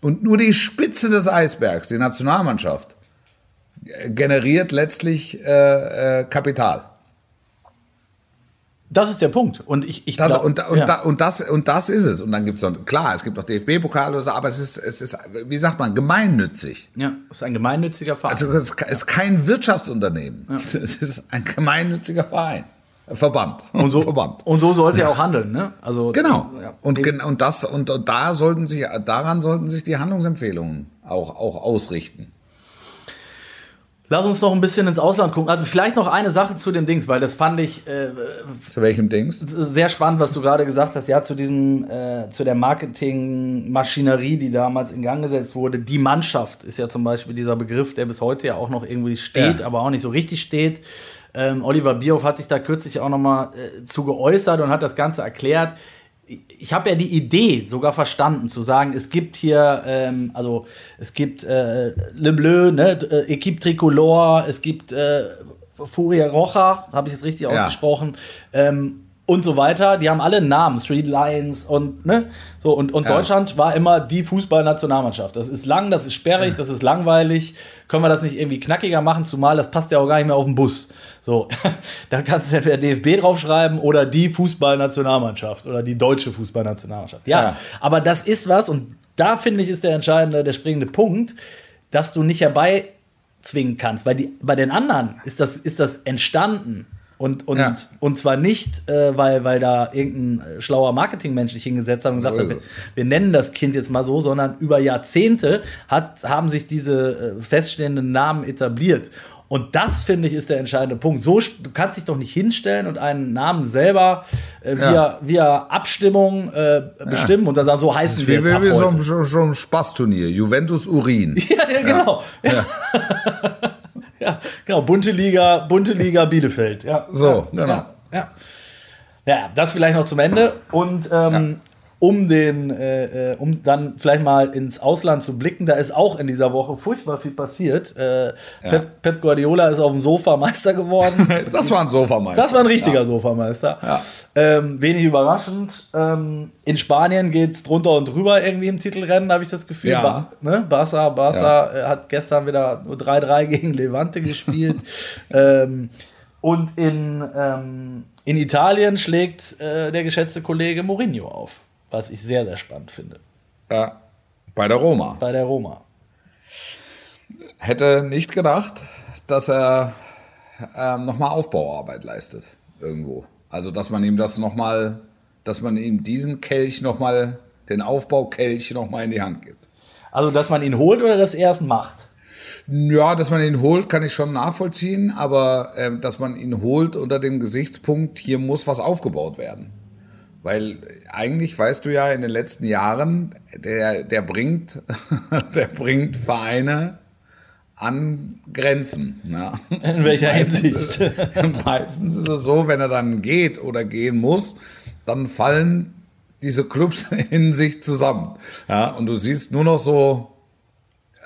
Und nur die Spitze des Eisbergs, die Nationalmannschaft, äh, generiert letztlich äh, äh, Kapital. Das ist der Punkt. Und ich, ich Das, glaub- und, und, ja. da, und, das, und das ist es. Und dann gibt es klar, es gibt noch DFB-Pokal oder so, aber es ist, es ist, wie sagt man, gemeinnützig. ja, ist ein gemeinnütziger Verein. Also es ist kein Wirtschaftsunternehmen. Es ist ein gemeinnütziger Verein. Verband. und, so, Verband. und so sollte er auch handeln, ne? Also, Genau. Ja. Und, und, das, und, und da sollten sich, daran sollten sich die Handlungsempfehlungen auch, auch ausrichten. Lass uns noch ein bisschen ins Ausland gucken. Also vielleicht noch eine Sache zu dem Dings, weil das fand ich äh, Zu welchem Dings? sehr spannend, was du gerade gesagt hast, ja, zu diesem, äh, zu der Marketingmaschinerie, die damals in Gang gesetzt wurde. Die Mannschaft ist ja zum Beispiel dieser Begriff, der bis heute ja auch noch irgendwie steht, Ja. aber auch nicht so richtig steht. Ähm, Oliver Bierhoff hat sich da kürzlich auch noch mal äh, zu geäußert und hat das Ganze erklärt. Ich habe ja die Idee sogar verstanden, zu sagen, es gibt hier, ähm, also es gibt äh, Le Bleu, ne, äh, Equipe Tricolore, es gibt äh, Furia Roja, habe ich es richtig Ja. ausgesprochen, ähm, und so weiter. Die haben alle einen Namen, Street Lions und ne, so und, und Ja. Deutschland war immer die Fußballnationalmannschaft. Das ist lang, das ist sperrig, das ist langweilig. Können wir das nicht irgendwie knackiger machen? Zumal das passt ja auch gar nicht mehr auf den Bus. So, da kannst du entweder DFB draufschreiben oder die Fußballnationalmannschaft oder die deutsche Fußballnationalmannschaft. Ja, Ja. aber das ist was und da finde ich ist der entscheidende, der springende Punkt, dass du nicht herbeizwingen kannst, weil die, bei den anderen ist das, ist das entstanden. Und, und, Ja. und zwar nicht, äh, weil, weil da irgendein äh, schlauer Marketingmensch sich hingesetzt hat und gesagt ist hat, wir, nennen das Kind jetzt mal so, sondern über Jahrzehnte hat, haben sich diese äh, feststehenden Namen etabliert. Und das, finde ich, ist der entscheidende Punkt. So, du kannst dich doch nicht hinstellen und einen Namen selber äh, via, Ja. via Abstimmung äh, bestimmen und dann sagen, so heißen wir Wie, jetzt ab wie, wie so, heute. ein, so, so ein Spaßturnier. Juventus Urin. Ja, ja, genau. Ja. genau. Bunte Liga, Bunte Liga Bielefeld. Ja, So, ja, genau. Ja, ja. Ja, das vielleicht noch zum Ende. Und ähm, um den, äh, äh, um dann vielleicht mal ins Ausland zu blicken, da ist auch in dieser Woche furchtbar viel passiert. Äh, Pep, Pep Guardiola ist auf dem Sofa Meister geworden. Das war ein Sofameister. Das war ein richtiger Sofameister. Ja. Ähm, wenig überraschend. Ähm, in Spanien geht es drunter und drüber irgendwie im Titelrennen, habe ich das Gefühl. Ja. Ba ne? Barca, Barca äh, hat gestern wieder nur 3-3 gegen Levante gespielt. ähm, und in, ähm, in Italien schlägt äh, der geschätzte Kollege Mourinho auf, was ich sehr, sehr spannend finde. Ja, bei der Roma. Bei der Roma. Hätte nicht gedacht, dass er ähm, nochmal Aufbauarbeit leistet irgendwo. Also dass man ihm das nochmal, dass man ihm diesen Kelch nochmal, den Aufbaukelch nochmal in die Hand gibt. Also, dass man ihn holt oder dass er es macht? Ja, dass man ihn holt, kann ich schon nachvollziehen, aber ähm, dass man ihn holt unter dem Gesichtspunkt, hier muss was aufgebaut werden. Weil eigentlich weißt du ja in den letzten Jahren, der, der bringt, der bringt Vereine an Grenzen. Ja. In welcher Meistens Hinsicht? ist- Meistens ist es so, wenn er dann geht oder gehen muss, dann fallen diese Clubs in sich zusammen. Ja, und du siehst nur noch so,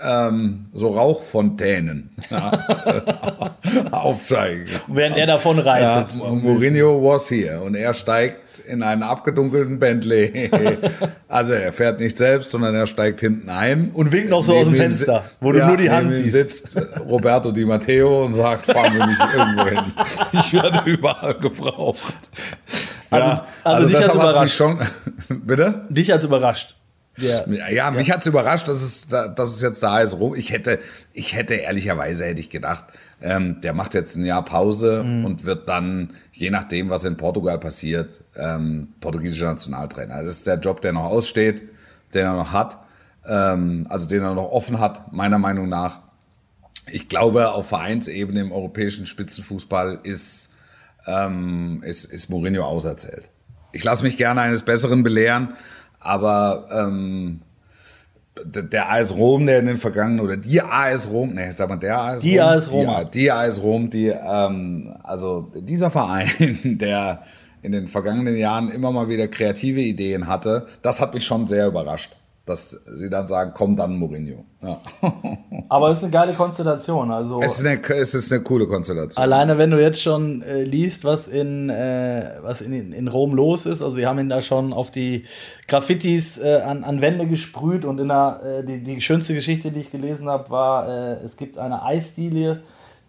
ähm, so Rauchfontänen ja, aufsteigen. Während er davon Ja, reitet. Mourinho was here und er steigt in einen abgedunkelten Bentley. Also er fährt nicht selbst, sondern er steigt hinten ein. Und winkt noch so aus dem Fenster, wo du nur die Hand siehst. sitzt Roberto Di Matteo und sagt, fahren Sie mich irgendwo hin. Ich werde überall gebraucht. Also- also dich hat's deshalb hat's mich überrascht. schon. Bitte? Dich hat's überrascht. Der, Ja, ja, mich hat's überrascht, dass es, da- dass es jetzt da ist. Rom. Ich hätte, ich hätte ehrlicherweise hätte ich gedacht, ähm, der macht jetzt ein Jahr Pause und wird dann, je nachdem, was in Portugal passiert, ähm, portugiesischer Nationaltrainer. Das ist der Job, der noch aussteht, den er noch hat, ähm, also den er noch offen hat, meiner Meinung nach. Ich glaube, auf Vereinsebene im europäischen Spitzenfußball ist, ähm, ist, ist Mourinho auserzählt. Ich lasse mich gerne eines Besseren belehren, aber ähm, der AS Rom, der in den vergangenen, oder die AS Rom, ne, sag mal, der AS Die Rom, AS Roma. Die, die AS Rom, die, ähm, also dieser Verein, der in den vergangenen Jahren immer mal wieder kreative Ideen hatte, das hat mich schon sehr überrascht, dass sie dann sagen, komm dann Mourinho. Ja. aber es ist eine geile Konstellation. Also Es ist eine, es ist eine coole Konstellation. alleine wenn du jetzt schon äh, liest, was in äh, was in, in Rom los ist, also sie haben ihn da schon auf die Graffitis äh, an, an Wände gesprüht und in der äh, die, die schönste Geschichte, die ich gelesen habe, war äh, es gibt eine Eisdiele,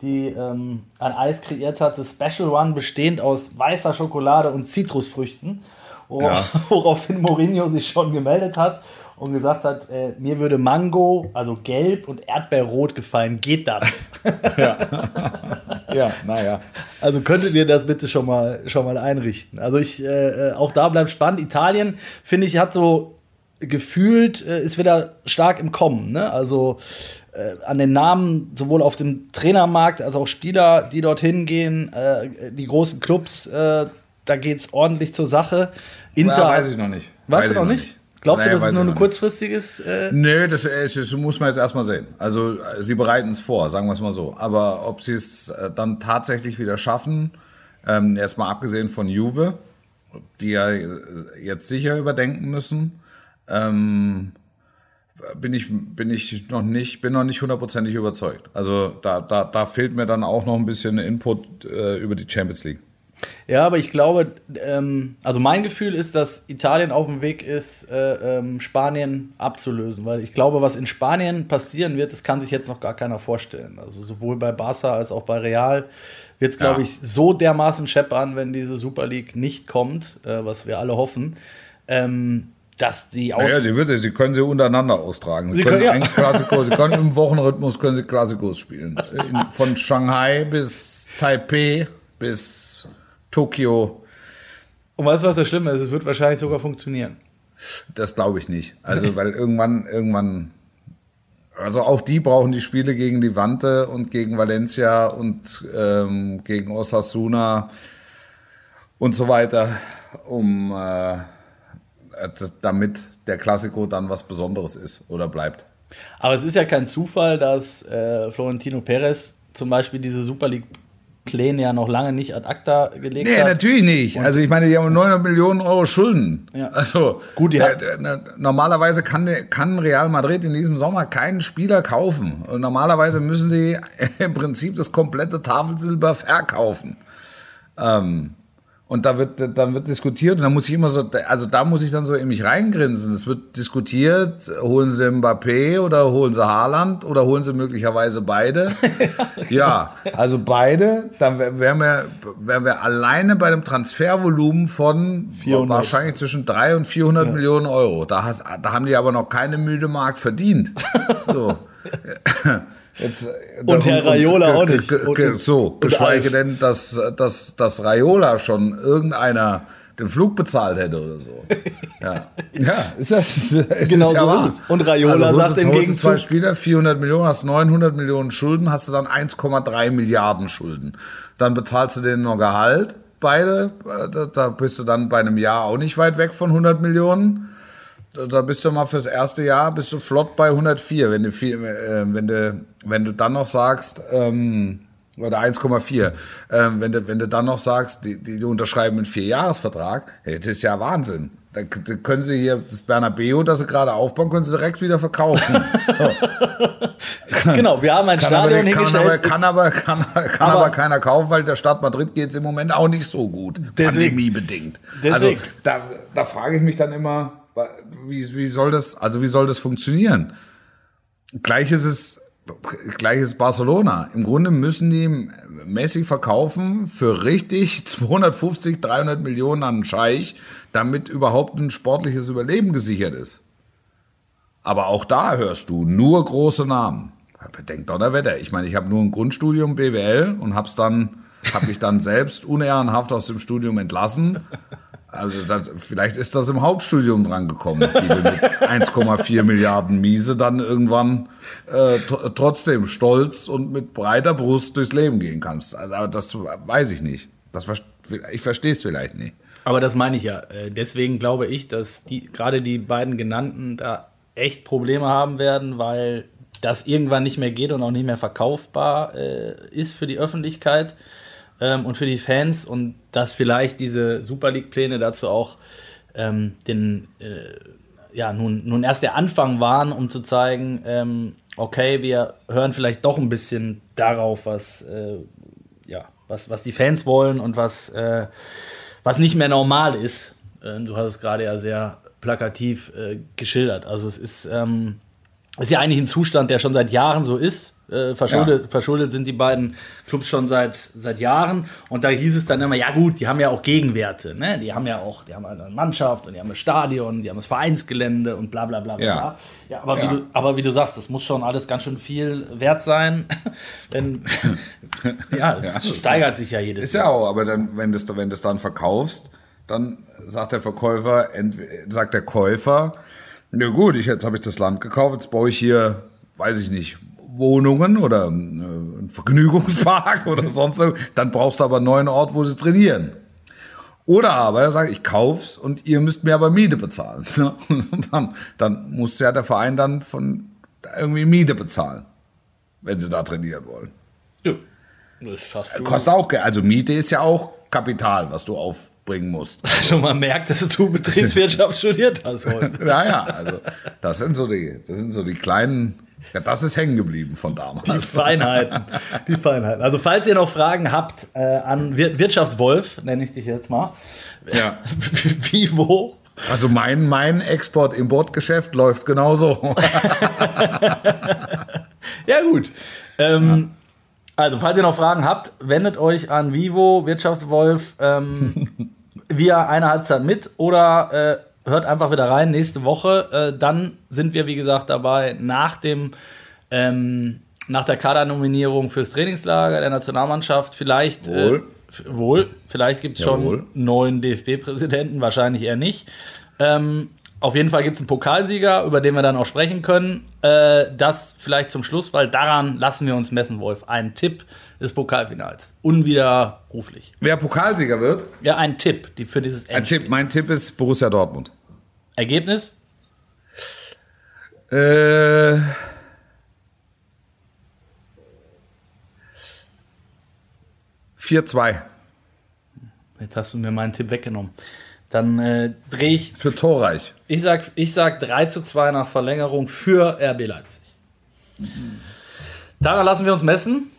die ähm, ein Eis kreiert hat, das Special One bestehend aus weißer Schokolade und Zitrusfrüchten, Ja. woraufhin Mourinho sich schon gemeldet hat und gesagt hat, äh, mir würde Mango, also gelb und Erdbeerrot gefallen, geht das? Ja, naja. Also könntet ihr das bitte schon mal, schon mal einrichten. Also ich, äh, äh, auch da bleibt spannend. Italien, finde ich, hat so gefühlt, äh, ist wieder stark im Kommen. Ne? Also äh, an den Namen, sowohl auf dem Trainermarkt als auch Spieler, die dorthin gehen, äh, die großen Clubs, da geht es ordentlich zur Sache. Inter, Ja, weiß ich noch nicht. Weißt Weiß du noch nicht? Glaubst Nee, du, das weiß ist ich nur ein kurzfristiges? Äh, Nö, das, das muss man jetzt erstmal sehen. Also äh, sie bereiten es vor, sagen wir es mal so. Aber ob sie es äh, dann tatsächlich wieder schaffen, ähm, erstmal abgesehen von Juve, die ja äh, jetzt sicher überdenken müssen, ähm, bin ich, bin ich noch nicht, bin noch nicht hundertprozentig überzeugt. Also da, da, da fehlt mir dann auch noch ein bisschen Input äh, über die Champions League. Ja, aber ich glaube, ähm, also mein Gefühl ist, dass Italien auf dem Weg ist, äh, ähm, Spanien abzulösen. Weil ich glaube, was in Spanien passieren wird, das kann sich jetzt noch gar keiner vorstellen. Also sowohl bei Barca als auch bei Real wird es, glaube Ja. ich, so dermaßen scheppern, wenn diese Super League nicht kommt, äh, was wir alle hoffen, ähm, dass die aus Naja, sie, wird, sie können sie untereinander austragen. Sie, Sie können, können- ja. Klassiko, sie können im Wochenrhythmus können sie Klassikos spielen. In, von Shanghai bis Taipei bis Tokio. Und weißt du, was das Schlimme ist? Es wird wahrscheinlich sogar funktionieren. Das glaube ich nicht. Also, weil irgendwann, irgendwann, also auch die brauchen die Spiele gegen Levante und gegen Valencia und ähm, gegen Osasuna und so weiter, um äh, d- damit der Klassiko dann was Besonderes ist oder bleibt. Aber es ist ja kein Zufall, dass äh, Florentino Perez zum Beispiel diese Super League Pläne ja noch lange nicht ad acta gelegt Nee, hat. natürlich nicht. Also ich meine, die haben 900 Millionen Euro Schulden. Ja. Also Gut, die der, hat- der, der, normalerweise kann, kann Real Madrid in diesem Sommer keinen Spieler kaufen. Und normalerweise müssen sie im Prinzip das komplette Tafelsilber verkaufen. Ähm, und da wird, dann wird diskutiert und da muss ich immer so, also da muss ich dann so in mich reingrinsen. Es wird diskutiert, holen sie Mbappé oder holen sie Haaland oder holen sie möglicherweise beide. ja, also beide, dann wär- wären wir, wären wir alleine bei einem Transfervolumen von 400. wahrscheinlich zwischen 300 und 400 Millionen Euro. Da, hast, da haben die aber noch keine müde Mark verdient. So. Jetzt, äh, Und Herr Raiola auch nicht. Und- So, geschweige denn, dass, dass, dass Raiola schon irgendeiner den Flug bezahlt hätte oder so. Ja, ja ist das, ist Genau ja so wahr. ist es. Und Raiola holst sagt im Gegenzug- zwei Spieler, 400 Millionen, hast 900 Millionen Schulden, hast du dann 1,3 Milliarden Schulden. Dann bezahlst du denen noch Gehalt, beide. Äh, Da, da bist du dann bei einem Jahr auch nicht weit weg von 100 Millionen. Da- bist du mal fürs erste Jahr bist du flott bei 104, wenn du viel, äh, wenn du wenn du dann noch sagst ähm, oder 1,4, ähm, wenn du wenn du dann noch sagst, die, die, die unterschreiben einen Vierjahresvertrag, das ist ja Wahnsinn. Da können sie hier das Bernabeu, das sie gerade aufbauen, können sie direkt wieder verkaufen. Genau, wir haben ein Kann aber, Stadion kann, aber, hingestellt. kann, aber, kann, kann Aber- aber keiner kaufen, weil der Stadt Madrid geht es im Moment auch nicht so gut. Deswegen. Pandemiebedingt. Deswegen. Also da, da frage ich mich dann immer, wie, wie soll das, also wie soll das funktionieren? Gleich ist es, gleich ist Barcelona. Im Grunde müssen die Messi verkaufen für richtig 250, 300 Millionen an einen Scheich, damit überhaupt ein sportliches Überleben gesichert ist. Aber auch da hörst du nur große Namen. Bedenkt Donnerwetter. Ich meine, ich habe nur ein Grundstudium BWL und hab's dann, habe mich dann selbst unehrenhaft aus dem Studium entlassen. Also das, vielleicht ist das im Hauptstudium drangekommen, wie du mit 1,4 Milliarden Miese dann irgendwann äh, tr- trotzdem stolz und mit breiter Brust durchs Leben gehen kannst. Also, aber das weiß ich nicht. Das, ich verstehe es vielleicht nicht. Aber das meine ich ja. Äh, Deswegen glaube ich, dass die, gerade die beiden genannten da echt Probleme haben werden, weil das irgendwann nicht mehr geht und auch nicht mehr verkaufbar äh, ist für die Öffentlichkeit ähm, und für die Fans und dass vielleicht diese Super League-Pläne dazu auch ähm, den, äh, ja, nun, nun erst der Anfang waren, um zu zeigen, ähm, okay, wir hören vielleicht doch ein bisschen darauf, was, äh, ja, was, was die Fans wollen und was, äh, was nicht mehr normal ist. Äh, du hast es gerade ja sehr plakativ äh, geschildert. Also es ist, ähm, ist ja eigentlich ein Zustand, der schon seit Jahren so ist. Äh, verschuldet, verschuldet sind die beiden Clubs schon seit, seit Jahren. Und da hieß es dann immer, ja gut, die haben ja auch Gegenwerte. Ne? Die haben ja auch, die haben eine Mannschaft und die haben ein Stadion, die haben das Vereinsgelände und bla bla bla bla. Ja. ja aber, Ja. Wie du, aber wie du sagst, das muss schon alles ganz schön viel wert sein. Denn ja, es Ja, das ist- steigert sich ja jedes Ist ja auch, aber dann, wenn du es wenn dann verkaufst, dann sagt der Verkäufer, sagt der Käufer, na gut, ich, jetzt habe ich das Land gekauft, jetzt baue ich hier, weiß ich nicht, Wohnungen oder äh, einen Vergnügungspark oder sonst so, dann brauchst du aber einen neuen Ort, wo sie trainieren. Oder aber er sagt, ich kauf's und ihr müsst mir aber Miete bezahlen. Und dann, dann muss ja der Verein dann von irgendwie Miete bezahlen, wenn sie da trainieren wollen. Ja, das hast du. Kostet auch Geld. Also Miete ist ja auch Kapital, was du aufbringen musst. Schon mal merkt, dass du Betriebswirtschaft studiert hast heute. Ja, ja, also das sind so die, das sind so die kleinen, ja, das ist hängen geblieben von Die damals. Feinheiten. Die Feinheiten. Also, falls ihr noch Fragen habt äh, an Wir Wirtschaftswolf, nenne ich dich jetzt mal. Ja. Wie, wo? Also mein, mein Export-Import-Geschäft läuft genauso. Ja, gut. Ähm, Also, falls ihr noch Fragen habt, wendet euch an Vivo, Wirtschaftswolf, ähm, via eine Halbzeit mit oder äh, hört einfach wieder rein nächste Woche. Äh, dann sind wir, wie gesagt, dabei nach dem. Ähm, nach der Kadernominierung fürs Trainingslager der Nationalmannschaft vielleicht Wohl. Äh, wohl, vielleicht gibt es schon Jawohl. einen neuen DFB-Präsidenten, wahrscheinlich eher nicht. Ähm, auf jeden Fall gibt es einen Pokalsieger, über den wir dann auch sprechen können. Äh, das vielleicht zum Schluss, weil daran lassen wir uns messen, Wolf. Ein Tipp des Pokalfinals. Unwiderruflich. Wer Pokalsieger wird, Ja, ein Tipp die für dieses ein Endspiel. Tipp, mein Tipp ist Borussia Dortmund. Ergebnis? Äh, 4-2. Jetzt hast du mir meinen Tipp weggenommen. Dann äh, drehe ich. Es wird torreich. Ich sag, ich sag 3 zu 2 nach Verlängerung für RB Leipzig. Daran lassen wir uns messen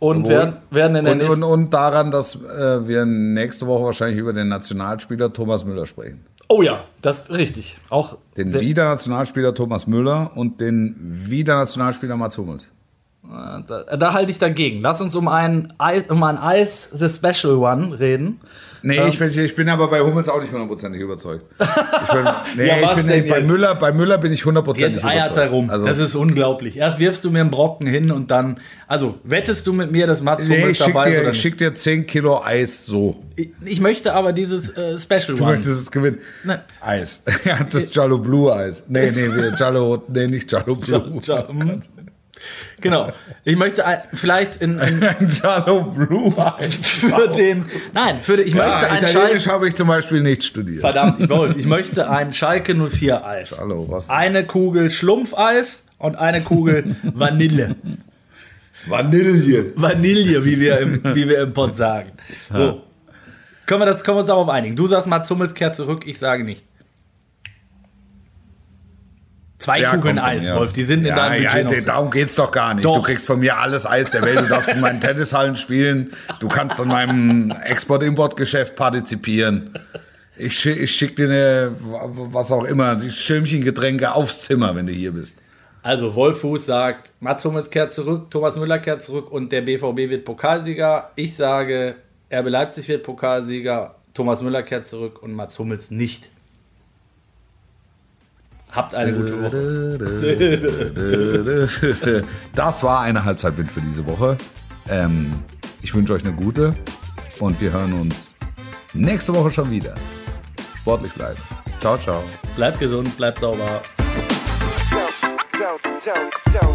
und werden, werden in der Und, nächsten. und, und daran, dass äh, wir nächste Woche wahrscheinlich über den Nationalspieler Thomas Müller sprechen. oh ja, das ist richtig. Auch Den sehr- Wieder-Nationalspieler Thomas Müller und den Wieder-Nationalspieler Mats Hummels. Da, da halte ich dagegen. Lass uns um ein Eis, um ein Eis The Special One reden. Nee, Ähm. ich, bin, ich bin aber bei Hummels auch nicht hundertprozentig überzeugt. Ich bin, nee, Ja, ich bin, bei, jetzt? Müller, bei Müller bin ich hundertprozentig Jetzt eiert überzeugt. er rum. Also, das ist unglaublich. Erst wirfst du mir einen Brocken hin und dann. Also, wettest du mit mir, dass Mats nee, Hummels dabei ist dir, oder ich nicht? schick dir 10 Kilo Eis so. Ich, ich möchte aber dieses äh, Special Du One. möchtest es gewinnen. Ne. Eis. Das Jallo Blue Eis. Nee, nee, Jallo, nee, nicht Jallo Blue. Ja, hm. Genau. Ich möchte ein, vielleicht in, in, Jallo Blue Eis. für den. Nein, für den, ich möchte Ja, ein Italienisch habe ich zum Beispiel nicht studiert. Verdammt, Wolf, ich möchte ein Schalke 04 Eis. Hallo, was? Eine Kugel Schlumpfeis und eine Kugel Vanille. Vanille. Vanille, wie wir im, wie wir im Pod sagen. So. Können wir, das, können wir uns darauf einigen? Du sagst Mats Hummels kehrt zurück, ich sage nicht. Zwei Ja, Kugeln Eis, Wolf, aus. die sind in ja, deinem ja, Budget noch d- drin. Darum geht's doch gar nicht. Doch. Du kriegst von mir alles Eis der Welt. Du darfst in meinen Tennishallen spielen. Du kannst an meinem Export-Import-Geschäft partizipieren. Ich, schi ich schick dir eine, was auch immer, die Schirmchengetränke aufs Zimmer, wenn du hier bist. Also Wolfuß sagt, Mats Hummels kehrt zurück, Thomas Müller kehrt zurück und der BVB wird Pokalsieger. Ich sage, RB Leipzig wird Pokalsieger, Thomas Müller kehrt zurück und Mats Hummels nicht. Habt eine gute Woche. Das war eine Halbzeitbild für diese Woche. Ähm, ich wünsche euch eine gute und wir hören uns nächste Woche schon wieder. Sportlich bleiben. Ciao, ciao. Bleibt gesund, bleibt sauber. don't, don't, don't stop.